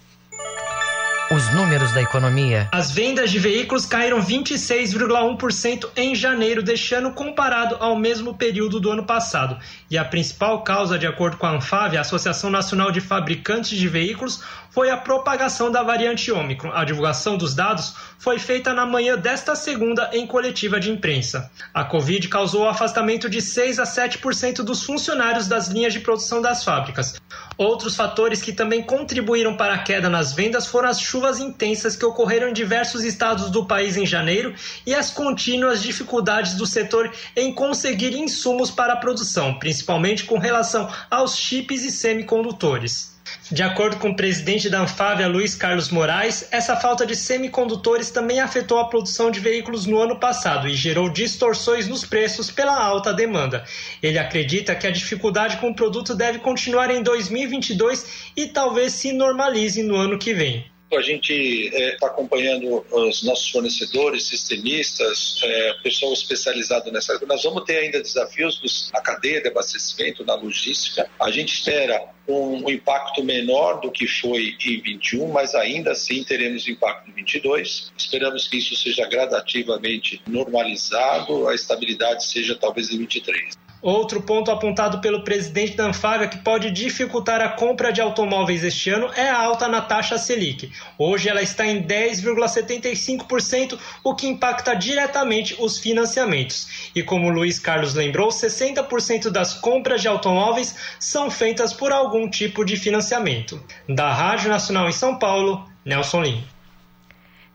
[SPEAKER 1] Os números da economia.
[SPEAKER 30] As vendas de veículos caíram 26,1% em janeiro deste ano comparado ao mesmo período do ano passado. E a principal causa, de acordo com a Anfave, a Associação Nacional de Fabricantes de Veículos, foi a propagação da variante Ômicron. A divulgação dos dados foi feita na manhã desta segunda em coletiva de imprensa. A Covid causou o afastamento de 6 a 7% dos funcionários das linhas de produção das fábricas. Outros fatores que também contribuíram para a queda nas vendas foram as chuvas intensas que ocorreram em diversos estados do país em janeiro e as contínuas dificuldades do setor em conseguir insumos para a produção, principalmente com relação aos chips e semicondutores. De acordo com o presidente da Anfávia, Luiz Carlos Moraes, essa falta de semicondutores também afetou a produção de veículos no ano passado e gerou distorções nos preços pela alta demanda. Ele acredita que a dificuldade com o produto deve continuar em 2022 e talvez se normalize no ano que vem.
[SPEAKER 31] A gente está é, tá acompanhando os nossos fornecedores, sistemistas, é, pessoal especializado nessa área. Nós vamos ter ainda desafios na cadeia de abastecimento, na logística. A gente espera um, um, impacto menor do que foi em 21, mas ainda assim teremos impacto em 22. Esperamos que isso seja gradativamente normalizado, a estabilidade seja talvez em 23.
[SPEAKER 30] Outro ponto apontado pelo presidente da Anfávia que pode dificultar a compra de automóveis este ano é a alta na taxa Selic. Hoje ela está em 10,75%, o que impacta diretamente os financiamentos. E como Luiz Carlos lembrou, 60% das compras de automóveis são feitas por algum tipo de financiamento. Da Rádio Nacional em São Paulo, Nelson Lim.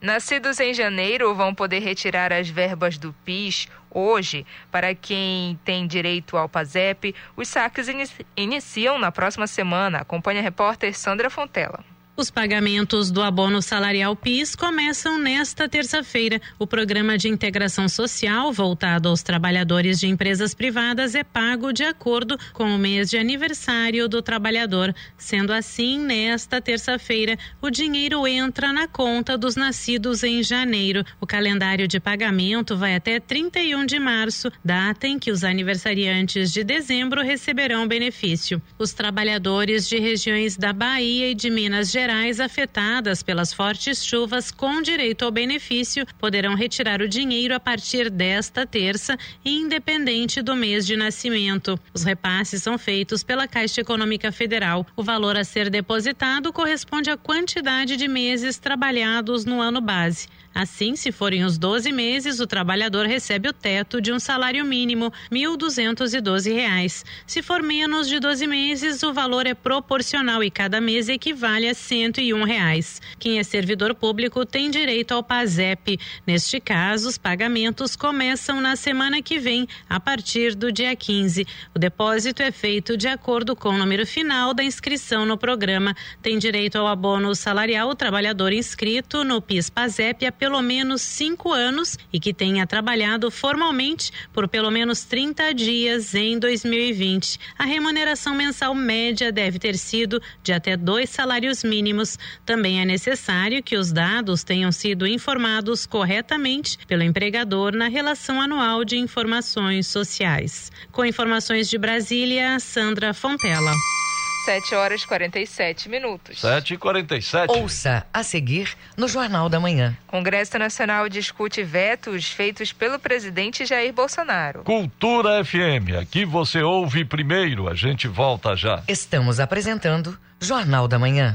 [SPEAKER 2] Nascidos em janeiro vão poder retirar as verbas do PIS hoje. Para quem tem direito ao PASEP, os saques iniciam na próxima semana. Acompanhe a repórter Sandra Fontela.
[SPEAKER 32] Os pagamentos do abono salarial PIS começam nesta terça-feira. O programa de integração social voltado aos trabalhadores de empresas privadas é pago de acordo com o mês de aniversário do trabalhador. Sendo assim, nesta terça-feira, o dinheiro entra na conta dos nascidos em janeiro. O calendário de pagamento vai até 31 de março, data em que os aniversariantes de dezembro receberão benefício. Os trabalhadores de regiões da Bahia e de Minas Gerais gerais afetadas pelas fortes chuvas com direito ao benefício poderão retirar o dinheiro a partir desta terça, independente do mês de nascimento. Os repasses são feitos pela Caixa Econômica Federal. O valor a ser depositado corresponde à quantidade de meses trabalhados no ano base. Assim, se forem os 12 meses, o trabalhador recebe o teto de um salário mínimo, R$ 1.212. Se for menos de 12 meses, o valor é proporcional e cada mês equivale a 101 reais. Quem é servidor público tem direito ao PASEP. Neste caso, os pagamentos começam na semana que vem, a partir do dia 15. O depósito é feito de acordo com o número final da inscrição no programa. Tem direito ao abono salarial o trabalhador inscrito no PIS-PASEP pelo menos cinco anos e que tenha trabalhado formalmente por pelo menos 30 dias em 2020. A remuneração mensal média deve ter sido de até dois salários mínimos. Também é necessário que os dados tenham sido informados corretamente pelo empregador na relação anual de informações sociais. Com informações de Brasília, Sandra Fontela.
[SPEAKER 2] 7 horas 47 minutos.
[SPEAKER 3] 7 e 47
[SPEAKER 1] Ouça a seguir no Jornal da Manhã.
[SPEAKER 2] Congresso Nacional discute vetos feitos pelo presidente Jair Bolsonaro.
[SPEAKER 3] Cultura FM, aqui você ouve primeiro, a gente volta já.
[SPEAKER 1] Estamos apresentando Jornal da Manhã.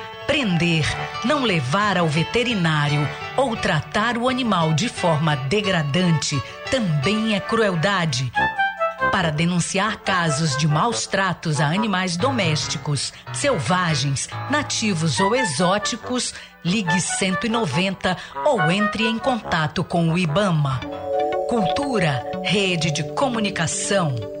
[SPEAKER 16] Prender, não levar ao veterinário ou tratar o animal de forma degradante também é crueldade. Para denunciar casos de maus tratos a animais domésticos, selvagens, nativos ou exóticos, ligue 190 ou entre em contato com o IBAMA. Cultura, rede de comunicação.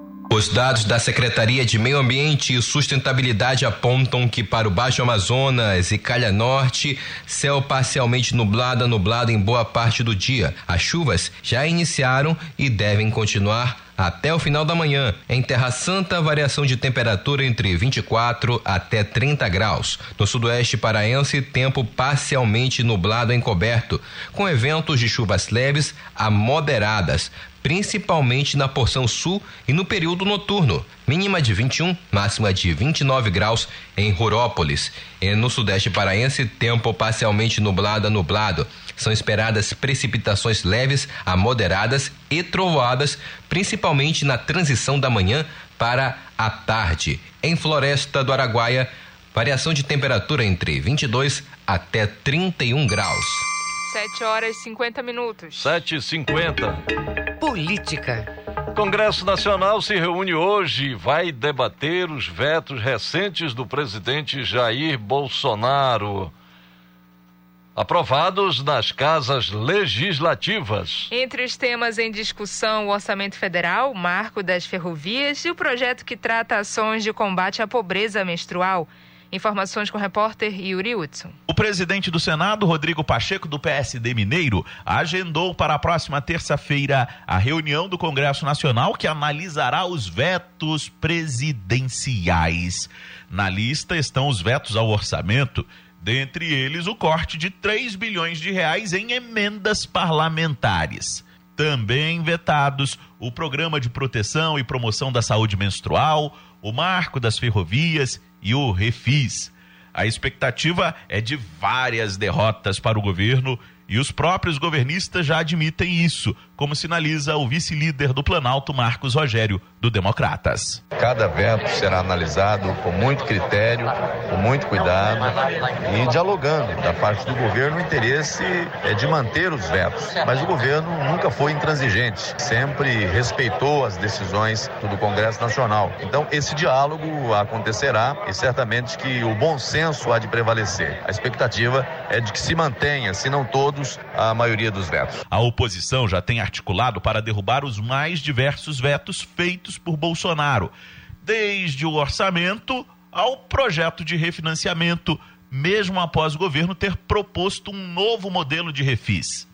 [SPEAKER 18] Os dados da Secretaria de Meio Ambiente e Sustentabilidade apontam que para o Baixo Amazonas e Calha Norte, céu parcialmente nublado a nublado em boa parte do dia. As chuvas já iniciaram e devem continuar até o final da manhã. Em Terra Santa, variação de temperatura entre 24 até 30 graus. No sudoeste paraense, tempo parcialmente nublado encoberto, com eventos de chuvas leves a moderadas principalmente na porção sul e no período noturno. Mínima de 21, máxima de 29 graus em Rurópolis. E no sudeste paraense, tempo parcialmente nublado a nublado. São esperadas precipitações leves a moderadas e trovoadas, principalmente na transição da manhã para a tarde. Em Floresta do Araguaia, variação de temperatura entre 22 até 31 graus.
[SPEAKER 2] 7 horas e 50 minutos.
[SPEAKER 3] 7 e 50
[SPEAKER 1] Política.
[SPEAKER 3] Congresso Nacional se reúne hoje e vai debater os vetos recentes do presidente Jair Bolsonaro. Aprovados nas casas legislativas.
[SPEAKER 2] Entre os temas em discussão, o Orçamento Federal, o Marco das Ferrovias e o projeto que trata ações de combate à pobreza menstrual. Informações com o repórter Yuri Hudson.
[SPEAKER 33] O presidente do Senado, Rodrigo Pacheco, do PSD Mineiro, agendou para a próxima terça-feira a reunião do Congresso Nacional que analisará os vetos presidenciais. Na lista estão os vetos ao orçamento, dentre eles o corte de 3 bilhões de reais em emendas parlamentares. Também vetados o Programa de Proteção e Promoção da Saúde Menstrual, o Marco das Ferrovias e o Refis. A expectativa é de várias derrotas para o governo e os próprios governistas já admitem isso, como sinaliza o vice-líder do Planalto, Marcos Rogério, do Democratas.
[SPEAKER 34] Cada veto será analisado com muito critério, com muito cuidado e dialogando da parte do governo o interesse é de manter os vetos. Mas o governo nunca foi intransigente, sempre respeitou as decisões do Congresso Nacional. Então esse diálogo acontecerá e certamente que o bom senso há de prevalecer. A expectativa é de que se mantenha, se não todos, a maioria dos vetos.
[SPEAKER 33] A oposição já tem articulado para derrubar os mais diversos vetos feitos por Bolsonaro, desde o orçamento ao projeto de refinanciamento, mesmo após o governo ter proposto um novo modelo de refis.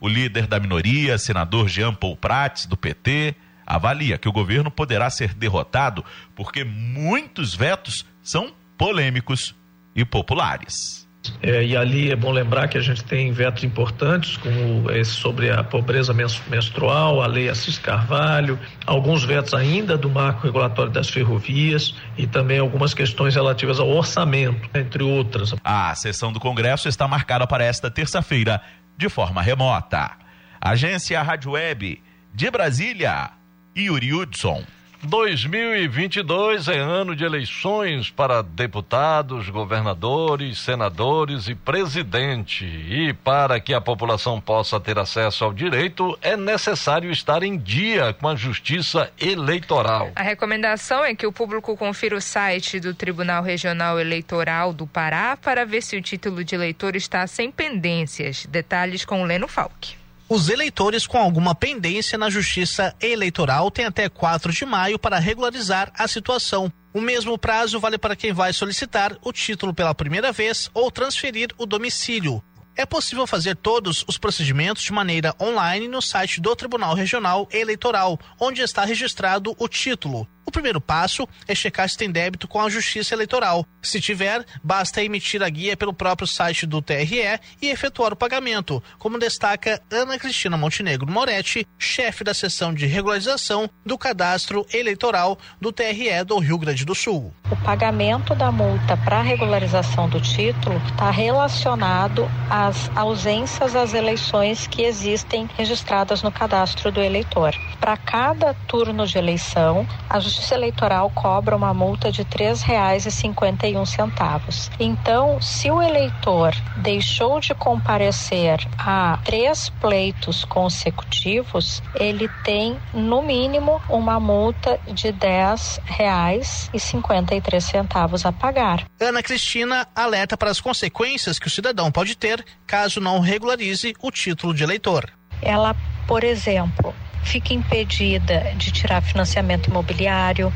[SPEAKER 33] O líder da minoria, senador Jean Paul Prats, do PT, avalia que o governo poderá ser derrotado porque muitos vetos são polêmicos e populares.
[SPEAKER 35] É, e ali é bom lembrar que a gente tem vetos importantes, como esse sobre a pobreza menstrual, a lei Assis Carvalho, alguns vetos ainda do marco regulatório das ferrovias e também algumas questões relativas ao orçamento, entre outras.
[SPEAKER 33] A sessão do Congresso está marcada para esta terça-feira, de forma remota.
[SPEAKER 36] Agência Rádio Web de Brasília, Yuri Hudson.
[SPEAKER 3] 2022 é ano de eleições para deputados, governadores, senadores e presidente. E para que a população possa ter acesso ao direito, é necessário estar em dia com a justiça eleitoral.
[SPEAKER 2] A recomendação é que o público confira o site do Tribunal Regional Eleitoral do Pará para ver se o título de eleitor está sem pendências. Detalhes com Leno Falck.
[SPEAKER 33] Os eleitores com alguma pendência na Justiça Eleitoral têm até 4 de maio para regularizar a situação. O mesmo prazo vale para quem vai solicitar o título pela primeira vez ou transferir o domicílio. É possível fazer todos os procedimentos de maneira online no site do Tribunal Regional Eleitoral, onde está registrado o título. O primeiro passo é checar se tem débito com a Justiça Eleitoral. Se tiver, basta emitir a guia pelo próprio site do TRE e efetuar o pagamento, como destaca Ana Cristina Montenegro Moretti, chefe da seção de regularização do cadastro eleitoral do TRE do Rio Grande do Sul.
[SPEAKER 37] O pagamento da multa para regularização do título está relacionado às ausências às eleições que existem registradas no cadastro do eleitor. Para cada turno de eleição, a Justiça Eleitoral cobra uma multa de R$ 3,51. Então, se o eleitor deixou de comparecer a três pleitos consecutivos, ele tem, no mínimo, uma multa de R$ 10,53 a pagar.
[SPEAKER 33] Ana Cristina alerta para as consequências que o cidadão pode ter caso não regularize o título de eleitor.
[SPEAKER 37] Ela, por exemplo, fica impedida de tirar financiamento imobiliário,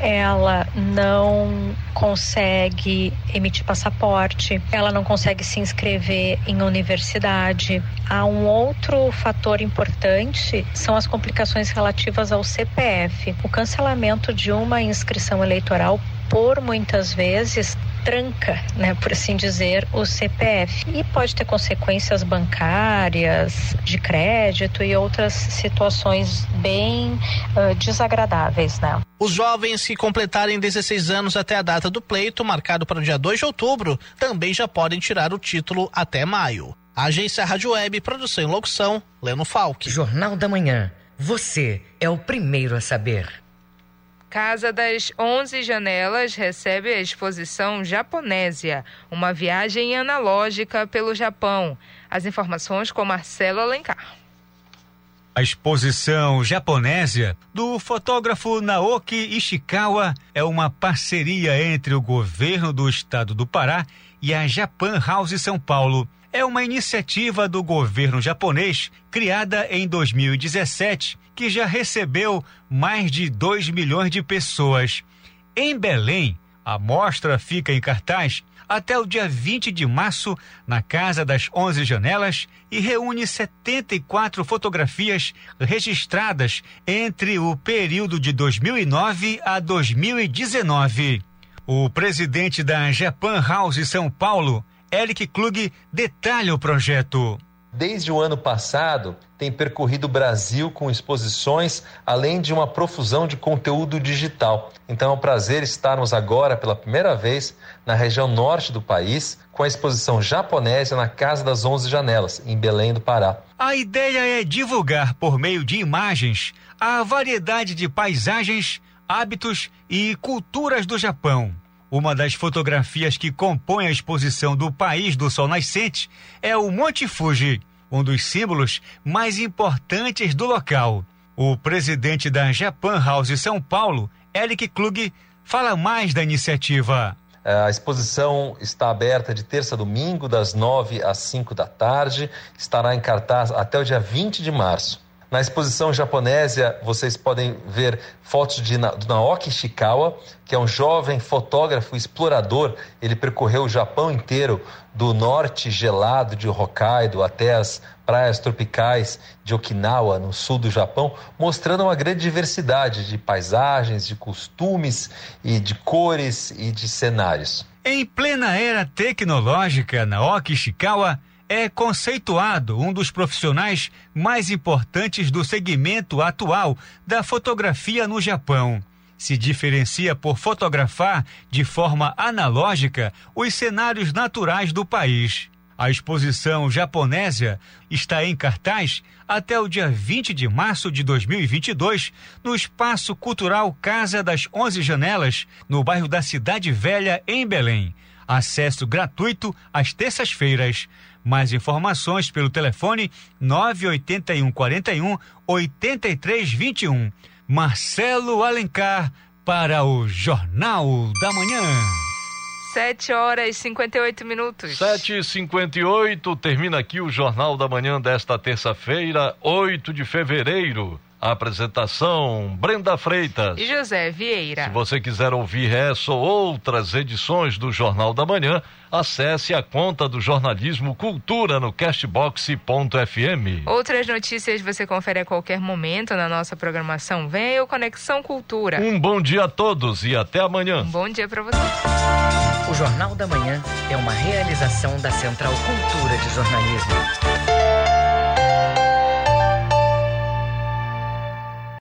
[SPEAKER 37] ela não consegue emitir passaporte, ela não consegue se inscrever em universidade. Há um outro fator importante são as complicações relativas ao CPF. O cancelamento de uma inscrição eleitoral por muitas vezes tranca, né, por assim dizer, o CPF e pode ter consequências bancárias, de crédito e outras situações bem uh, desagradáveis, né?
[SPEAKER 33] Os jovens que completarem 16 anos até a data do pleito, marcado para o dia 2 de outubro, também já podem tirar o título até maio. Agência Rádio Web, produção e locução, Leno Falck.
[SPEAKER 1] Jornal da Manhã. Você é o primeiro a saber.
[SPEAKER 2] Casa das Onze Janelas recebe a exposição Japonésia, uma viagem analógica pelo Japão. As informações com Marcelo Alencar.
[SPEAKER 38] A exposição Japonésia do fotógrafo Naoki Ishikawa é uma parceria entre o governo do estado do Pará e a Japan House São Paulo. É uma iniciativa do governo japonês criada em 2017 que já recebeu mais de 2 milhões de pessoas. Em Belém, a mostra fica em cartaz até o dia 20 de março na Casa das Onze Janelas e reúne 74 fotografias registradas entre o período de 2009 a 2019. O presidente da Japan House São Paulo, Eric Klug, detalha o projeto.
[SPEAKER 39] Desde o ano passado, tem percorrido o Brasil com exposições, além de uma profusão de conteúdo digital. Então é um prazer estarmos agora, pela primeira vez, na região norte do país, com a exposição japonesa na Casa das Onze Janelas, em Belém do Pará.
[SPEAKER 38] A ideia é divulgar, por meio de imagens, a variedade de paisagens, hábitos e culturas do Japão. Uma das fotografias que compõe a exposição do País do Sol Nascente é o Monte Fuji, um dos símbolos mais importantes do local. O presidente da Japan House São Paulo, Eric Klug, fala mais da iniciativa.
[SPEAKER 39] A exposição está aberta de terça a domingo, das 9 às 5 da tarde. Estará em cartaz até o dia 20 de março. Na exposição japonésia, vocês podem ver fotos de, do Naoki Ishikawa, que é um jovem fotógrafo explorador. Ele percorreu o Japão inteiro, do norte gelado de Hokkaido até as praias tropicais de Okinawa, no sul do Japão, mostrando uma grande diversidade de paisagens, de costumes e de cores e de cenários.
[SPEAKER 38] Em plena era tecnológica, Naoki Ishikawa é conceituado um dos profissionais mais importantes do segmento atual da fotografia no Japão. Se diferencia por fotografar de forma analógica os cenários naturais do país. A exposição Japonésia está em cartaz até o dia 20 de março de 2022 no Espaço Cultural Casa das Onze Janelas, no bairro da Cidade Velha, em Belém. Acesso gratuito às terças-feiras. Mais informações pelo telefone 981 41 8321. Marcelo Alencar para o Jornal da Manhã.
[SPEAKER 2] 7 horas e 58 minutos.
[SPEAKER 3] 7 e 58 termina aqui o Jornal da Manhã desta terça-feira, 8 de fevereiro. A apresentação Brenda Freitas
[SPEAKER 2] e José Vieira.
[SPEAKER 3] Se você quiser ouvir essa ou outras edições do Jornal da Manhã, acesse a conta do Jornalismo Cultura no castbox.fm.
[SPEAKER 2] Outras notícias você confere a qualquer momento na nossa programação. Venha o Conexão Cultura.
[SPEAKER 3] Um bom dia a todos e até amanhã.
[SPEAKER 2] Um bom dia para você.
[SPEAKER 1] O Jornal da Manhã é uma realização da Central Cultura de Jornalismo.